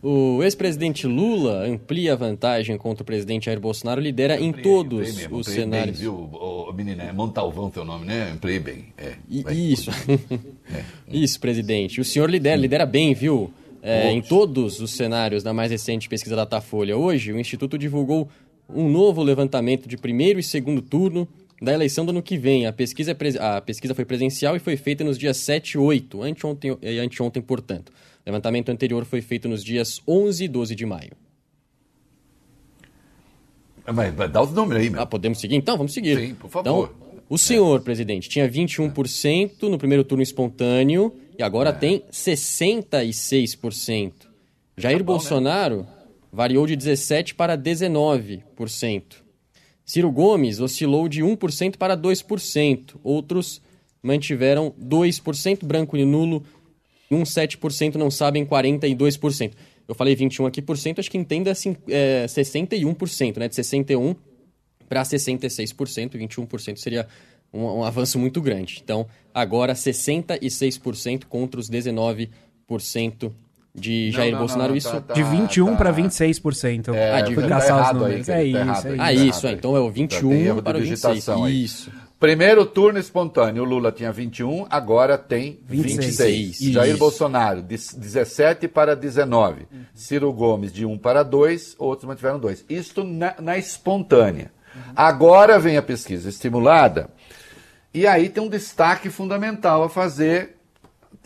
O ex-presidente Lula amplia a vantagem contra o presidente Jair Bolsonaro, lidera em todos mesmo, os cenários. Bem, viu, o, menino, é Montalvão seu nome, né? Ampliei bem. É, isso. é. Isso, presidente. O senhor lidera, lidera bem, viu? É, em todos os cenários da mais recente pesquisa Datafolha. Hoje, o Instituto divulgou um novo levantamento de primeiro e segundo turno da eleição do ano que vem. A pesquisa, é a pesquisa foi presencial e foi feita nos dias 7 e 8, anteontem, e anteontem, portanto. O levantamento anterior foi feito nos dias 11 e 12 de maio. Mas vai dar os números aí, meu. Ah, podemos seguir? Então, vamos seguir. Sim, por favor. Então, o senhor, presidente, tinha 21% no primeiro turno espontâneo e agora tem 66%. Jair Bolsonaro variou de 17% para 19%. Ciro Gomes oscilou de 1% para 2%. Outros mantiveram 2%, branco e nulo, um 7% não sabem 42%. Eu falei 21 aqui por cento, acho que entenda assim, é, 61%, né? De 61 para 66%, 21% seria um, um avanço muito grande. Então, agora 66% contra os 19% de Jair não, Bolsonaro. não, isso tá, tá. De 21 para tá. 26%. É, Ah, de tá caçar os errado aí, números. querido, é tá isso, errado é aí. isso. Ah, Tá isso, é, então é o Já tem 21 erro de para o 26. digitação aí. Isso. Primeiro turno espontâneo, o Lula tinha 21, agora tem 26. 26. Jair. Bolsonaro, de 17 para 19. Ciro Gomes, de 1 para 2, outros mantiveram 2. Isto na, na espontânea. Agora vem a pesquisa estimulada, e aí tem um destaque fundamental a fazer.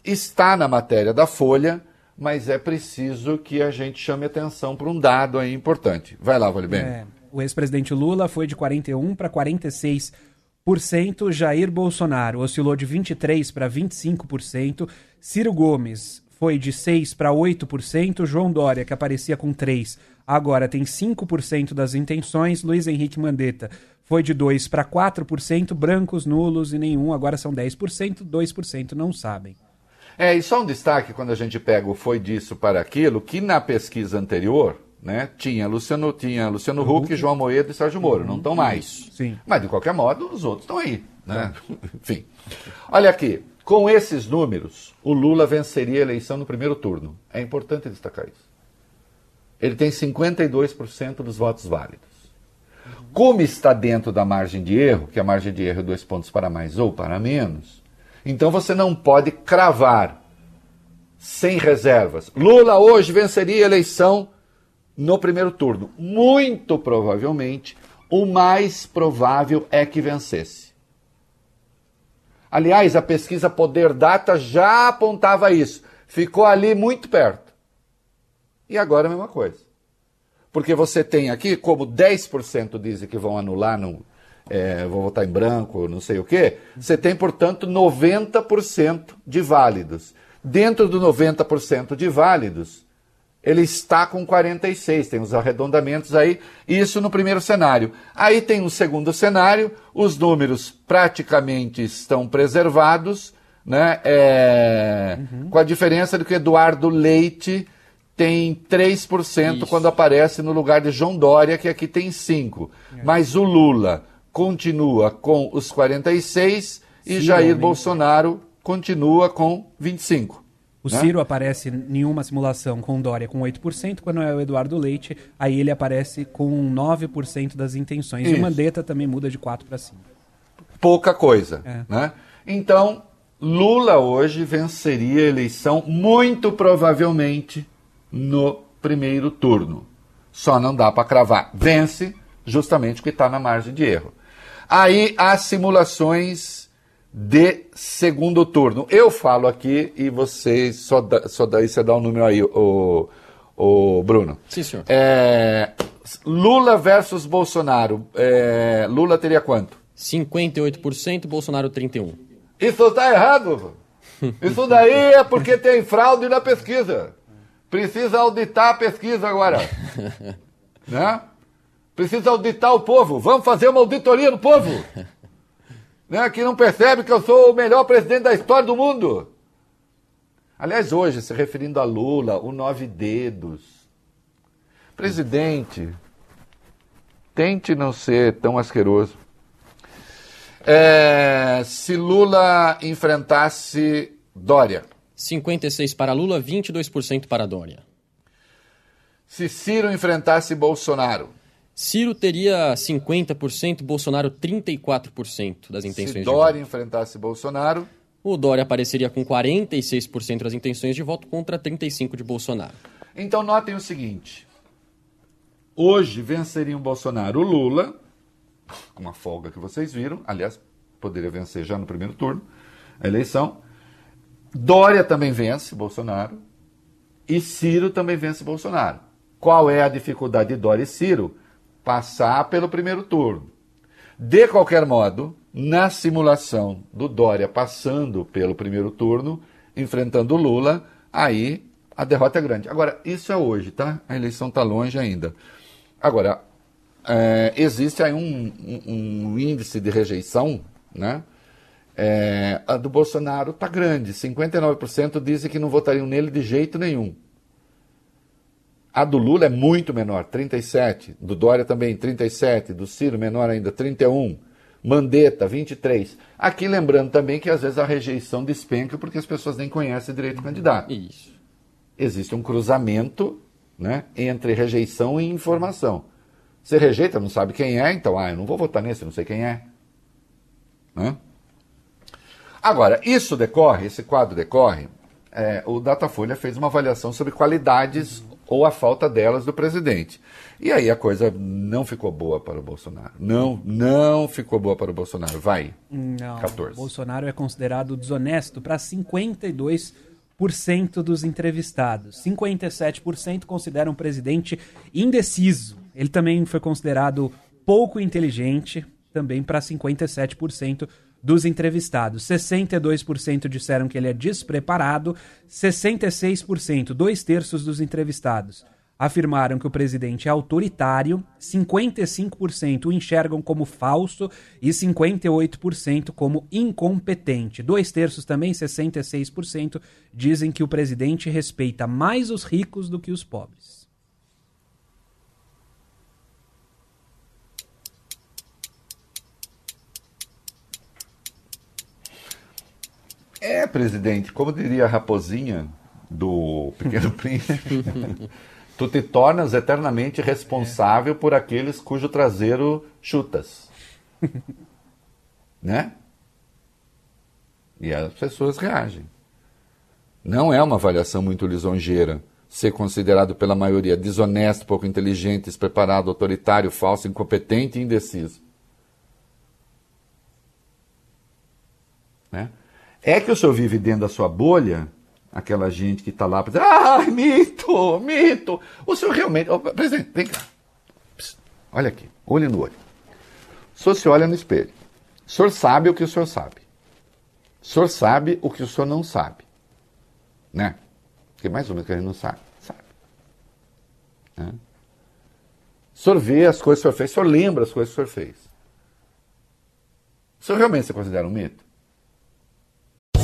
Está na matéria da Folha, mas é preciso que a gente chame atenção para um dado aí importante. Vai lá, Valibene. É, o ex-presidente Lula foi de 41 para 46%. Jair Bolsonaro oscilou de 23% para 25%. Ciro Gomes foi de 6% para 8%. João Dória, que aparecia com 3%, agora tem 5% das intenções. Luiz Henrique Mandetta foi de 2% para 4%. Brancos, nulos e nenhum, agora são 10%. 2% não sabem. É, e só um destaque quando a gente pega o foi disso para aquilo, que na pesquisa anterior, né, tinha Luciano, tinha Luciano Huck, João Moedo e Sérgio Moro, não estão mais. Sim. Mas de qualquer modo, os outros estão aí, né? Enfim. Olha aqui, com esses números, o Lula venceria a eleição no primeiro turno. É importante destacar isso. Ele tem 52% dos votos válidos. Como está dentro da margem de erro, que a margem de erro é dois pontos para mais ou para menos, então você não pode cravar sem reservas. Lula hoje venceria a eleição no primeiro turno. Muito provavelmente, o mais provável é que vencesse. Aliás, a pesquisa Poder Data já apontava isso. Ficou ali muito perto. E agora a mesma coisa. Porque você tem aqui, como 10% dizem que vão anular, não, é, vão votar em branco, não sei o quê, você tem, portanto, 90% de válidos. Dentro do 90% de válidos, ele está com 46, tem os arredondamentos aí, isso no primeiro cenário. Aí tem um segundo cenário, os números praticamente estão preservados, né? É, Com a diferença de que Eduardo Leite tem 3% Isso. quando aparece no lugar de João Dória, que aqui tem 5%. Mas o Lula continua com os 46% e Sim, Jair. Bolsonaro continua com 25%. O né? Ciro aparece em uma simulação com Dória com 8%, quando é o Eduardo Leite, aí ele aparece com 9% das intenções. E Isso. o Mandetta também muda de 4 para 5. pouca coisa. É. Né? Então, Lula hoje venceria a eleição, muito provavelmente, no primeiro turno. Só não dá para cravar. Vence, justamente porque está na margem de erro. Aí as simulações de segundo turno. Eu falo aqui e você só, dá, só daí você dá o número aí, o, o Bruno. Sim, senhor. É, Lula versus Bolsonaro. É, Lula teria quanto? 58%, Bolsonaro 31%. Isso está errado. Isso daí é porque tem fraude na pesquisa. Precisa auditar a pesquisa agora. né? Precisa auditar o povo. Vamos fazer uma auditoria no povo. né? Que não percebe que eu sou o melhor presidente da história do mundo. Aliás, hoje, se referindo a Lula, o nove dedos. Presidente, tente não ser tão asqueroso. É, se Lula enfrentasse Dória, 56% para Lula, 22% para Dória. se Ciro enfrentasse Bolsonaro, Ciro teria 50%, Bolsonaro 34% das intenções se de Dória voto. enfrentasse Bolsonaro, O Dória apareceria com 46% das intenções de voto contra 35% de Bolsonaro. então notem o seguinte: Hoje venceriam Bolsonaro o Lula, com uma folga que vocês viram, aliás, poderia vencer já no primeiro turno a eleição. Dória também vence Bolsonaro e Ciro também vence Bolsonaro. Qual é a dificuldade de Dória e Ciro? Passar pelo primeiro turno. De qualquer modo, na simulação do Dória passando pelo primeiro turno, enfrentando Lula, aí a derrota é grande. Agora, isso é hoje, tá? A eleição está longe ainda. Agora, é, existe aí um, um, um, índice de rejeição, né? É, a do Bolsonaro está grande. 59% dizem que não votariam nele de jeito nenhum. A do Lula é muito menor, 37. Do Dória também, 37. Do Ciro, menor ainda, 31. Mandetta, 23. Aqui lembrando também que às vezes a rejeição despenca porque as pessoas nem conhecem direito o candidato. Isso. Existe um cruzamento né, entre rejeição e informação. Você rejeita, não sabe quem é, então, ah, eu não vou votar nesse, não sei quem é. Né? Agora, isso decorre, esse quadro decorre, é, o Datafolha fez uma avaliação sobre qualidades ou a falta delas do presidente. E aí a coisa não ficou boa para o Bolsonaro. Não, não ficou boa para o Bolsonaro. Vai. Não. 14. Bolsonaro é considerado desonesto para 52% dos entrevistados. 57% consideram o presidente indeciso. Ele também foi considerado pouco inteligente, também para 57% dos entrevistados. 62% disseram que ele é despreparado, 66%, dois terços dos entrevistados, afirmaram que o presidente é autoritário, 55% o enxergam como falso e 58% como incompetente. Dois terços também, 66%, dizem que o presidente respeita mais os ricos do que os pobres. É, presidente, como diria a raposinha do Pequeno Príncipe, tu te tornas eternamente responsável por aqueles cujo traseiro chutas. né? E as pessoas reagem. Não é uma avaliação muito lisonjeira ser considerado pela maioria desonesto, pouco inteligente, despreparado, autoritário, falso, incompetente e indeciso. Né? É que o senhor vive dentro da sua bolha, aquela gente que está lá para dizer, ah, mito, mito. O senhor realmente. Oh, presidente, vem cá. Psst, olha aqui, olho no olho. O senhor se olha no espelho. O senhor sabe o que o senhor sabe. O senhor sabe o que o senhor não sabe. Né? Porque mais ou menos que a gente não sabe. Sabe. Né? O senhor vê as coisas que o senhor fez, o senhor lembra as coisas que o senhor fez. O senhor realmente se considera um mito?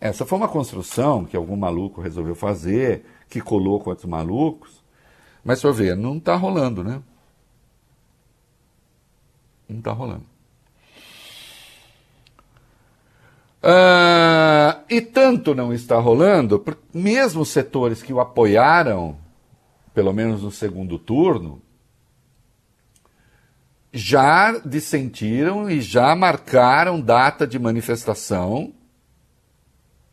Essa foi uma construção que algum maluco resolveu fazer, que colou com outros malucos. Mas, senhor vê, não está rolando, né? Não está rolando. Ah, e tanto não está rolando, mesmo os setores que o apoiaram, pelo menos no segundo turno, já dissentiram e já marcaram data de manifestação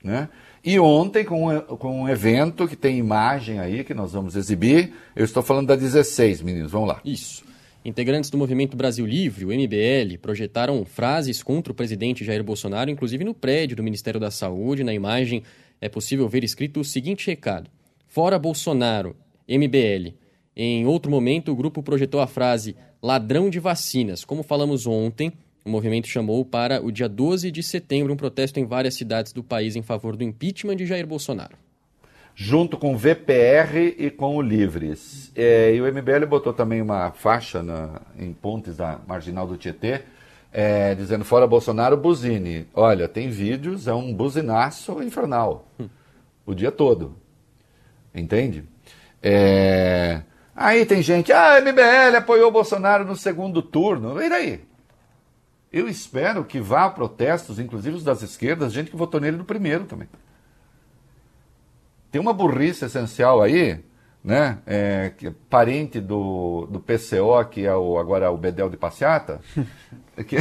né? E ontem, com, com um evento que tem imagem aí, que nós vamos exibir, eu estou falando da 16, meninos, vamos lá. Isso. Integrantes do Movimento Brasil Livre, o MBL, projetaram frases contra o presidente Jair Bolsonaro, inclusive no prédio do Ministério da Saúde. Na imagem é possível ver escrito o seguinte recado: Fora Bolsonaro, MBL. Em outro momento, o grupo projetou a frase ladrão de vacinas. Como falamos ontem, o movimento chamou para o dia 12 de setembro um protesto em várias cidades do país em favor do impeachment de Jair Bolsonaro. Junto com o VPR e com o Livres. É, e o MBL botou também uma faixa na, em pontes da Marginal do Tietê, é, dizendo fora Bolsonaro, buzine. Olha, tem vídeos, é um buzinaço infernal. O dia todo. Entende? É... Aí tem gente, ah, MBL apoiou o Bolsonaro no segundo turno. E daí? Eu espero que vá a protestos, inclusive os das esquerdas, gente que votou nele no primeiro também. Tem uma burrice essencial aí, né? É, é parente do, do PCO, que é o, agora o Bedel de Passeata, que,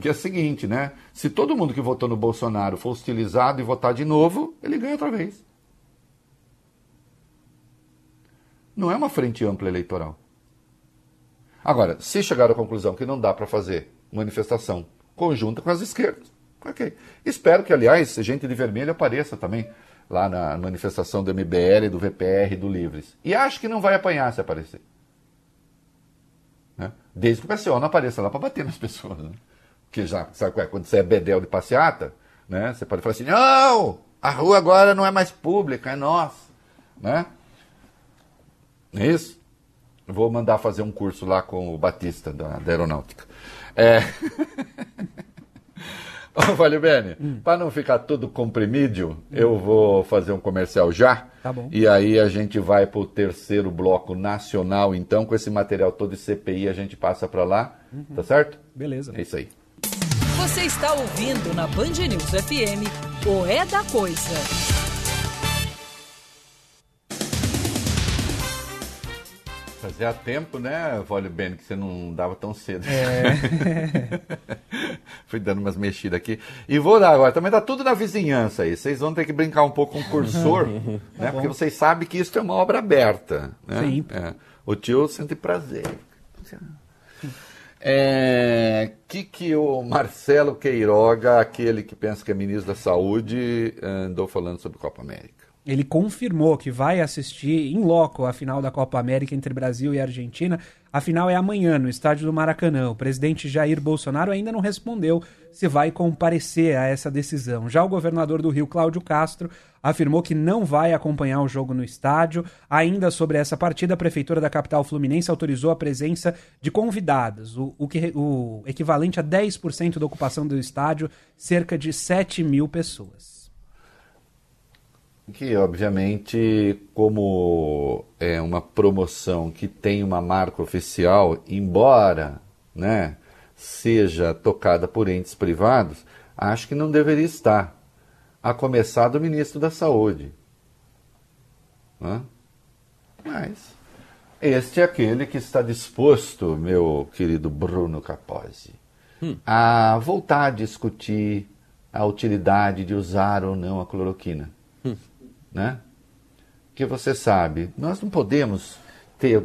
que é o seguinte, né? Se todo mundo que votou no Bolsonaro for hostilizado e votar de novo, ele ganha outra vez. Não é uma frente ampla eleitoral. Agora, se chegar à conclusão que não dá para fazer manifestação conjunta com as esquerdas, ok. Espero que, aliás, gente de vermelho apareça também lá na manifestação do MBL, do VPR, do Livres. E acho que não vai apanhar se aparecer. Né? Desde que o PCO não apareça lá para bater nas pessoas. Né? Porque já, sabe qual é? Quando você é bedel de passeata, né? você pode falar assim, não, a rua agora não é mais pública, é nossa. Né? Não é isso? Vou mandar fazer um curso lá com o Batista da, da Aeronáutica. É... Ô, Vale Bene, hum. para não ficar tudo comprimídio, hum. eu vou fazer um comercial já. Tá bom. E aí a gente vai para o terceiro bloco nacional, então, com esse material todo de CPI, a gente passa para lá. Uhum. Tá certo? Beleza. É isso aí. Você está ouvindo na Band News FM o É da Coisa. Fazia tempo, né, Vólio Bene, que você não dava tão cedo. É. Fui dando umas mexidas aqui. E vou dar agora. Também tá tudo na vizinhança aí. Vocês vão ter que brincar um pouco com o cursor, tá né? Porque vocês sabem que isso é uma obra aberta. Né? Sim. É. O tio sente prazer. É, que que o Marcelo Queiroga, aquele que pensa que é ministro da Saúde, andou falando sobre Copa América? Ele confirmou que vai assistir em loco a final da Copa América entre Brasil e Argentina. A final é amanhã, no estádio do Maracanã. O presidente Jair Bolsonaro ainda não respondeu se vai comparecer a essa decisão. Já o governador do Rio, Cláudio Castro, afirmou que não vai acompanhar o jogo no estádio. Ainda sobre essa partida, a prefeitura da capital fluminense autorizou a presença de convidados, o, o, que, o equivalente a 10% da ocupação do estádio, cerca de 7 mil pessoas que obviamente como é uma promoção que tem uma marca oficial, embora, né, seja tocada por entes privados, acho que não deveria estar, a começar do ministro da Saúde. Né? Mas este é aquele que está disposto, meu querido Bruno Capozzi, hum. a voltar a discutir a utilidade de usar ou não a cloroquina né? Que você sabe, nós não podemos ter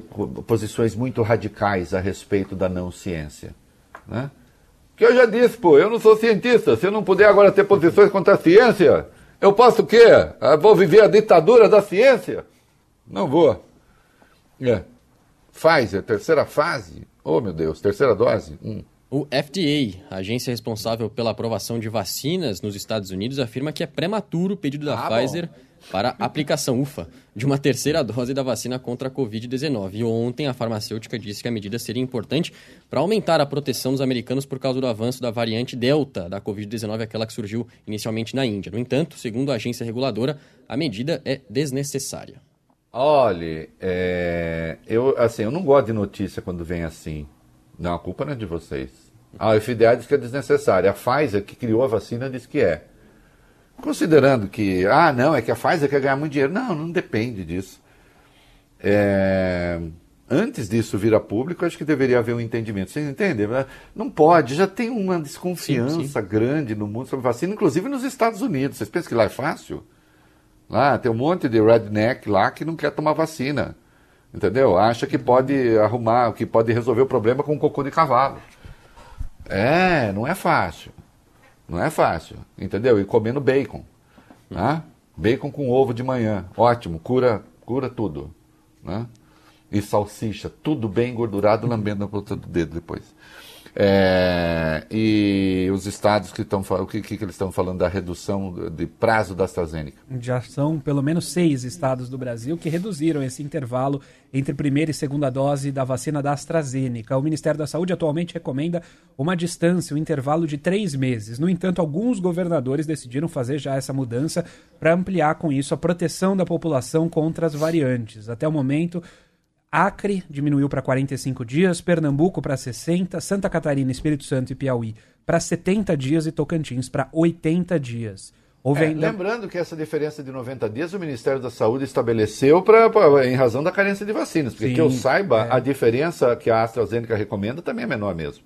posições muito radicais a respeito da não ciência, né? Que eu já disse, pô, eu não sou cientista. Se eu não puder agora ter posições contra a ciência, eu posso o quê? Eu ah, vou viver a ditadura da ciência? Não vou. É. Pfizer, terceira fase. Oh, meu Deus, terceira dose. Hum. O FDA, a agência responsável pela aprovação de vacinas nos Estados Unidos, afirma que é prematuro o pedido da ah, Pfizer bom para aplicação, ufa, de uma terceira dose da vacina contra a Covid-19. E ontem a farmacêutica disse que a medida seria importante para aumentar a proteção dos americanos por causa do avanço da variante Delta da Covid-19, aquela que surgiu inicialmente na Índia. No entanto, segundo a agência reguladora, a medida é desnecessária. Olhe, é, eu, assim, eu não gosto de notícia quando vem assim. Não, a culpa não é de vocês. A FDA diz que é desnecessária. A Pfizer, que criou a vacina, diz que é. Considerando que, ah, não, é que a Pfizer quer ganhar muito dinheiro. Não, não depende disso. É, antes disso vir a público, acho que deveria haver um entendimento. Vocês entendem? Não pode, já tem uma desconfiança sim, sim. grande no mundo sobre vacina, inclusive nos Estados Unidos. Vocês pensam que lá é fácil? Lá tem um monte de redneck lá que não quer tomar vacina. Entendeu? Acha que pode arrumar, que pode resolver o problema com um cocô de cavalo. É, não é fácil. Não é fácil, entendeu? E comendo bacon. Né? Bacon com ovo de manhã. Ótimo, cura, cura tudo. Né? E salsicha, tudo bem engordurado, lambendo a ponta do dedo depois. É, e os estados que estão o que, que, eles estão falando da redução de prazo da AstraZeneca? Já são pelo menos seis estados do Brasil que reduziram esse intervalo entre primeira e segunda dose da vacina da AstraZeneca. O Ministério da Saúde atualmente recomenda uma distância, um intervalo de três meses. No entanto, alguns governadores decidiram fazer já essa mudança para ampliar com isso a proteção da população contra as variantes. Até o momento, Acre diminuiu para 45 dias, Pernambuco para 60, Santa Catarina, Espírito Santo e Piauí para 70 dias e Tocantins para 80 dias. É, ainda... Lembrando que essa diferença de 90 dias o Ministério da Saúde estabeleceu pra, pra em razão da carência de vacinas. Porque Sim, que eu saiba, é. a diferença que a AstraZeneca recomenda também é menor mesmo.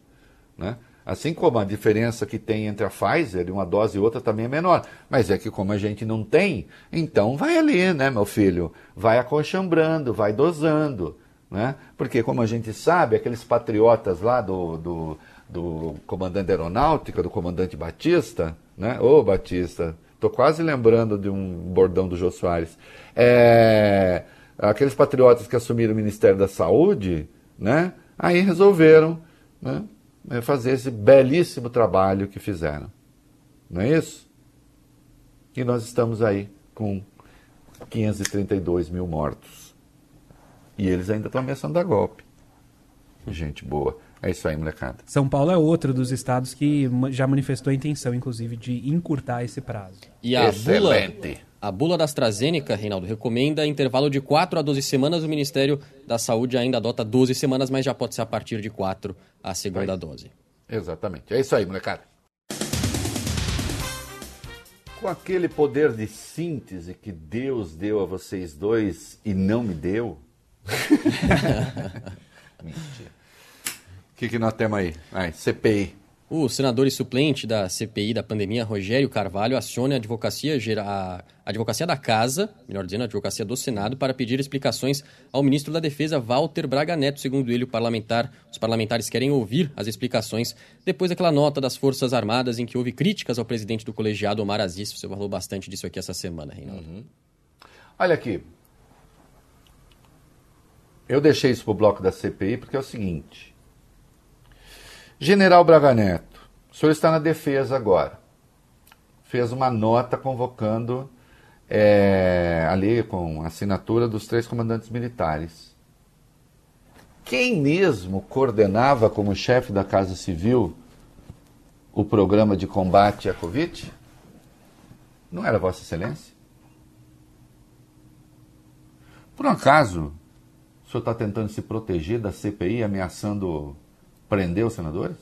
Né? Assim como a diferença que tem entre a Pfizer, uma dose e outra, também é menor. Mas é que como a gente não tem, então vai ali, né, meu filho? Vai aconchambrando, vai dosando. Né? Porque, como a gente sabe, aqueles patriotas lá do, do, do comandante aeronáutica, do comandante Batista, né? Ô Batista, estou quase lembrando de um bordão do Jô Soares. É, aqueles patriotas que assumiram o Ministério da Saúde, né? Aí resolveram, né? É fazer esse belíssimo trabalho que fizeram. Não é isso? E nós estamos aí com 532 mil mortos. E eles ainda estão ameaçando dar golpe. Gente boa. É isso aí, molecada. São Paulo é outro dos estados que já manifestou a intenção, inclusive, de encurtar esse prazo. E a Excelente. bula, a bula da AstraZeneca, Reinaldo, recomenda intervalo de 4 a 12 semanas. O Ministério da Saúde ainda adota 12 semanas, mas já pode ser a partir de 4 a segunda é dose. Exatamente. É isso aí, molecada. Com aquele poder de síntese que Deus deu a vocês dois e não me deu. Mentira. O que, que nós temos aí? Ai, CPI. O senador e suplente da CPI da pandemia, Rogério Carvalho, aciona a advocacia, a advocacia da Casa, melhor dizendo, a advocacia do Senado, para pedir explicações ao ministro da Defesa, Walter Braga Neto. Segundo ele, o parlamentar, os parlamentares querem ouvir as explicações depois daquela nota das Forças Armadas em que houve críticas ao presidente do colegiado, Omar Aziz. Você falou bastante disso aqui essa semana, Reinaldo. Uhum. Olha aqui. Eu deixei isso para o bloco da CPI porque é o seguinte. General Braga Neto, o senhor está na defesa agora. Fez uma nota convocando é, ali com assinatura dos três comandantes militares. Quem mesmo coordenava como chefe da Casa Civil o programa de combate à Covid? Não era Vossa Excelência? Por um acaso, o senhor está tentando se proteger da CPI ameaçando prender os senadores?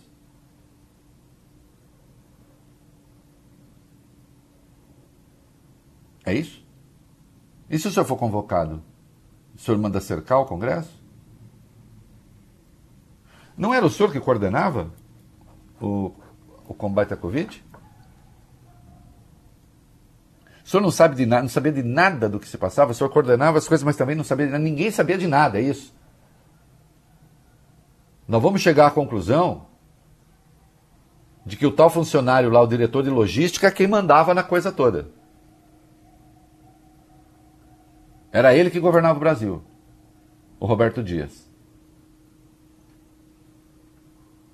É isso? E se o senhor for convocado? O senhor manda cercar o Congresso? Não era o senhor que coordenava o, o combate à Covid? O senhor não sabe de nada, não sabia de nada do que se passava, o senhor coordenava as coisas, mas também não sabia de nada, ninguém sabia de nada, é isso. Nós vamos chegar à conclusão de que o tal funcionário lá, o diretor de logística, é quem mandava na coisa toda. Era ele que governava o Brasil, o Roberto Dias.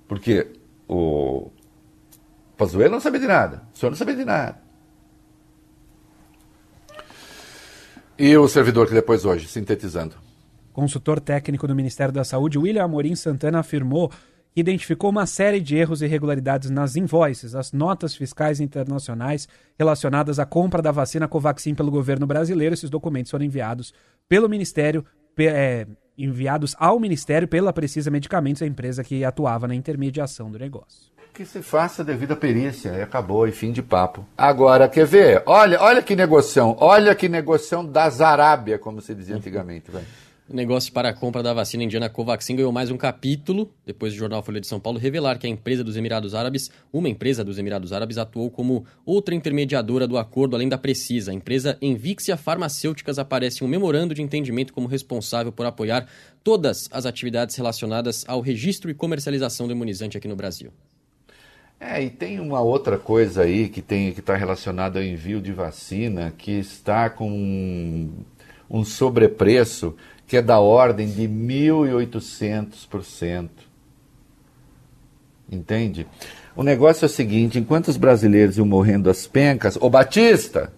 Porque o Pazuello não sabia de nada, o senhor não sabia de nada. E o servidor que depois hoje, sintetizando. Consultor técnico do Ministério da Saúde, William Amorim Santana, afirmou que identificou uma série de erros e irregularidades nas invoices, as notas fiscais internacionais relacionadas à compra da vacina Covaxin pelo governo brasileiro. Esses documentos foram enviados pelo Ministério, é, enviados ao Ministério pela Precisa Medicamentos, a empresa que atuava na intermediação do negócio. Que se faça devido à perícia e acabou, e fim de papo. Agora, quer ver? Olha, olha que negociação, olha que negociação da Zarábia, como se dizia antigamente. Vai. O negócio para a compra da vacina indiana Covaxin ganhou mais um capítulo, depois do jornal Folha de São Paulo revelar que a empresa dos Emirados Árabes, uma empresa dos Emirados Árabes, atuou como outra intermediadora do acordo além da Precisa. A empresa Envixia Farmacêuticas aparece em um memorando de entendimento como responsável por apoiar todas as atividades relacionadas ao registro e comercialização do imunizante aqui no Brasil. É, e tem uma outra coisa aí que tem que está relacionada ao envio de vacina que está com um sobrepreço que é da ordem de 1.800%. Entende? O negócio é o seguinte: enquanto os brasileiros iam morrendo às pencas, o Batista,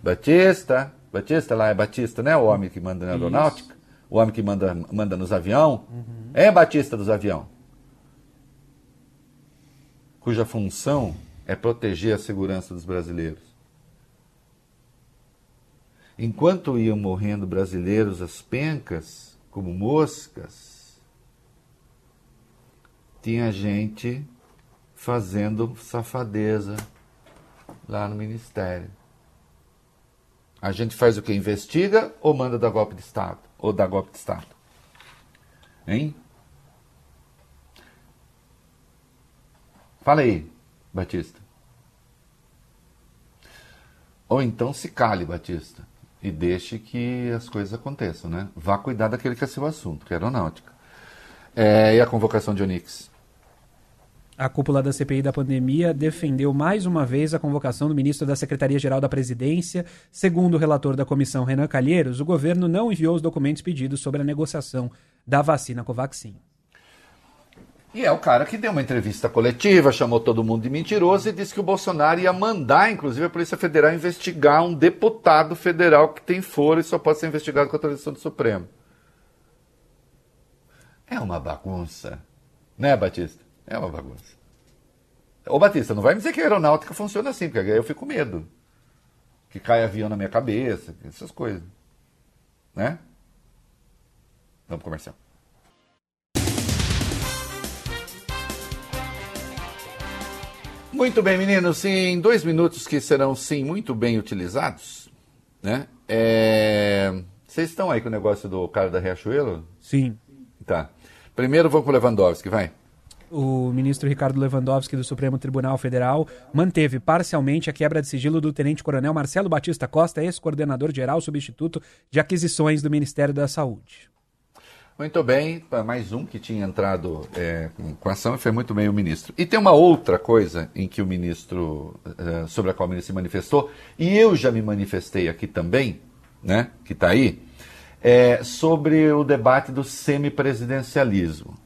Batista, Batista lá é Batista, né? O homem que manda na aeronáutica, o homem que manda, manda nos avião, uhum. é Batista dos avião, cuja função é proteger a segurança dos brasileiros. Enquanto iam morrendo brasileiros às pencas, como moscas, tinha gente fazendo safadeza lá no ministério. A gente faz o que? Investiga ou manda dar golpe de Estado? Ou dar golpe de Estado? Hein? Fala aí, Batista. Ou então se cale, Batista e deixe que as coisas aconteçam, né? Vá cuidar daquele que é seu assunto, que é aeronáutica. É, e a convocação de Onix? A cúpula da CPI da pandemia defendeu mais uma vez a convocação do ministro da Secretaria-Geral da Presidência. Segundo o relator da comissão, Renan Calheiros, o governo não enviou os documentos pedidos sobre a negociação da vacina Covaxin. E é o cara que deu uma entrevista coletiva, chamou todo mundo de mentiroso e disse que o Bolsonaro ia mandar, inclusive, a Polícia Federal investigar um deputado federal que tem foro e só pode ser investigado com a autorização do Supremo. É uma bagunça. Né, Batista? É uma bagunça. Ô, Batista, não vai me dizer que a aeronáutica funciona assim, porque aí eu fico com medo. Que cai avião na minha cabeça, essas coisas. Né? Vamos comercial. Muito bem, meninos. Em dois minutos que serão, sim, muito bem utilizados, né? É... Vocês estão aí com o negócio do cara da Riachuelo? Sim. Tá. Primeiro vamos com o Lewandowski, vai. O ministro Ricardo Lewandowski do Supremo Tribunal Federal manteve parcialmente a quebra de sigilo do tenente-coronel Marcelo Batista Costa, ex-coordenador geral substituto de aquisições do Ministério da Saúde. Muito bem, mais um que tinha entrado é, com ação e foi muito bem o ministro. E tem uma outra coisa em que o ministro, é, sobre a qual o ministro se manifestou, e eu já me manifestei aqui também, né, que está aí, é, sobre o debate do semipresidencialismo.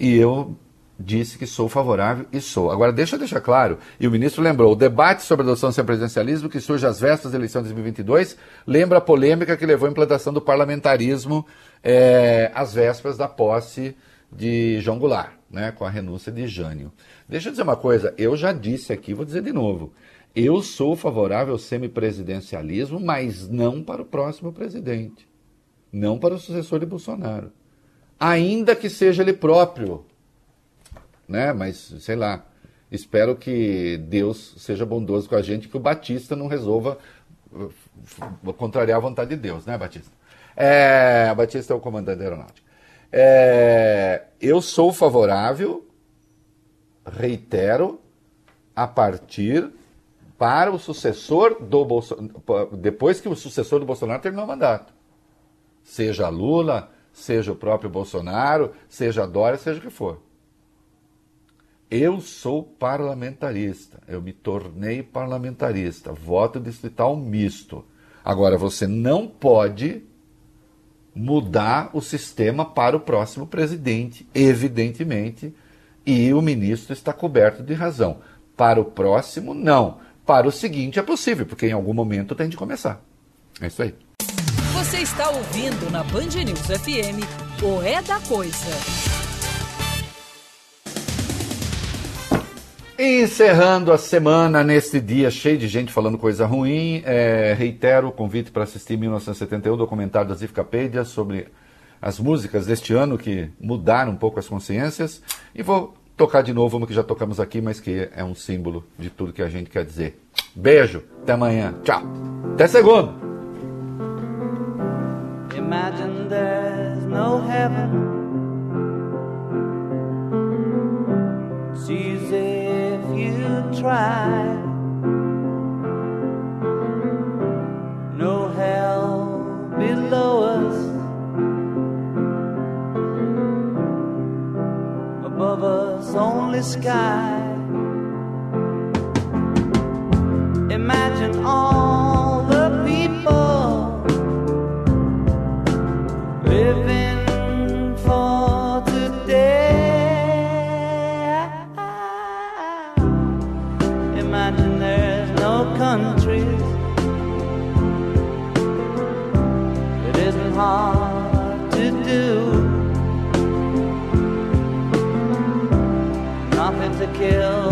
E eu disse que sou favorável e sou. Agora, deixa eu deixar claro, e o ministro lembrou, o debate sobre a adoção do presidencialismo que surge às vésperas da eleição de 2022 lembra a polêmica que levou à implantação do parlamentarismo é, às vésperas da posse de João Goulart, né, com a renúncia de Jânio. Deixa eu dizer uma coisa, eu já disse aqui, vou dizer de novo, eu sou favorável ao semipresidencialismo, mas não para o próximo presidente, não para o sucessor de Bolsonaro. Ainda que seja ele próprio né? Mas, sei lá, espero que Deus seja bondoso com a gente, que o Batista não resolva uh, contrariar a vontade de Deus, né, Batista? É, Batista é o comandante da aeronáutica. É, eu sou favorável, reitero, a partir para o sucessor do Bolsonaro, depois que o sucessor do Bolsonaro terminou o mandato. Seja Lula, seja o próprio Bolsonaro, seja Dória, seja o que for. Eu sou parlamentarista, eu me tornei parlamentarista, voto distrital misto. Agora, você não pode mudar o sistema para o próximo presidente, evidentemente, e o ministro está coberto de razão. Para o próximo, não. Para o seguinte é possível, porque em algum momento tem de começar. É isso aí. Você está ouvindo na Band News FM o É da Coisa. Encerrando a semana neste dia cheio de gente falando coisa ruim, é, reitero o convite para assistir 1971, documentário da Zifcapedia sobre as músicas deste ano que mudaram um pouco as consciências. E vou tocar de novo uma que já tocamos aqui, mas que é um símbolo de tudo que a gente quer dizer. Beijo, até amanhã, tchau. Até segundo. Imagine there's no heaven. Try. No hell below us. Above us, only sky. Imagine all the people living. To kill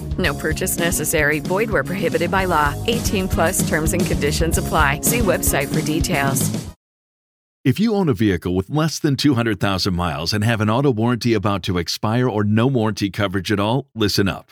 No purchase necessary. Void where prohibited by law. 18 plus terms and conditions apply. See website for details. If you own a vehicle with less than 200,000 miles and have an auto warranty about to expire or no warranty coverage at all, listen up.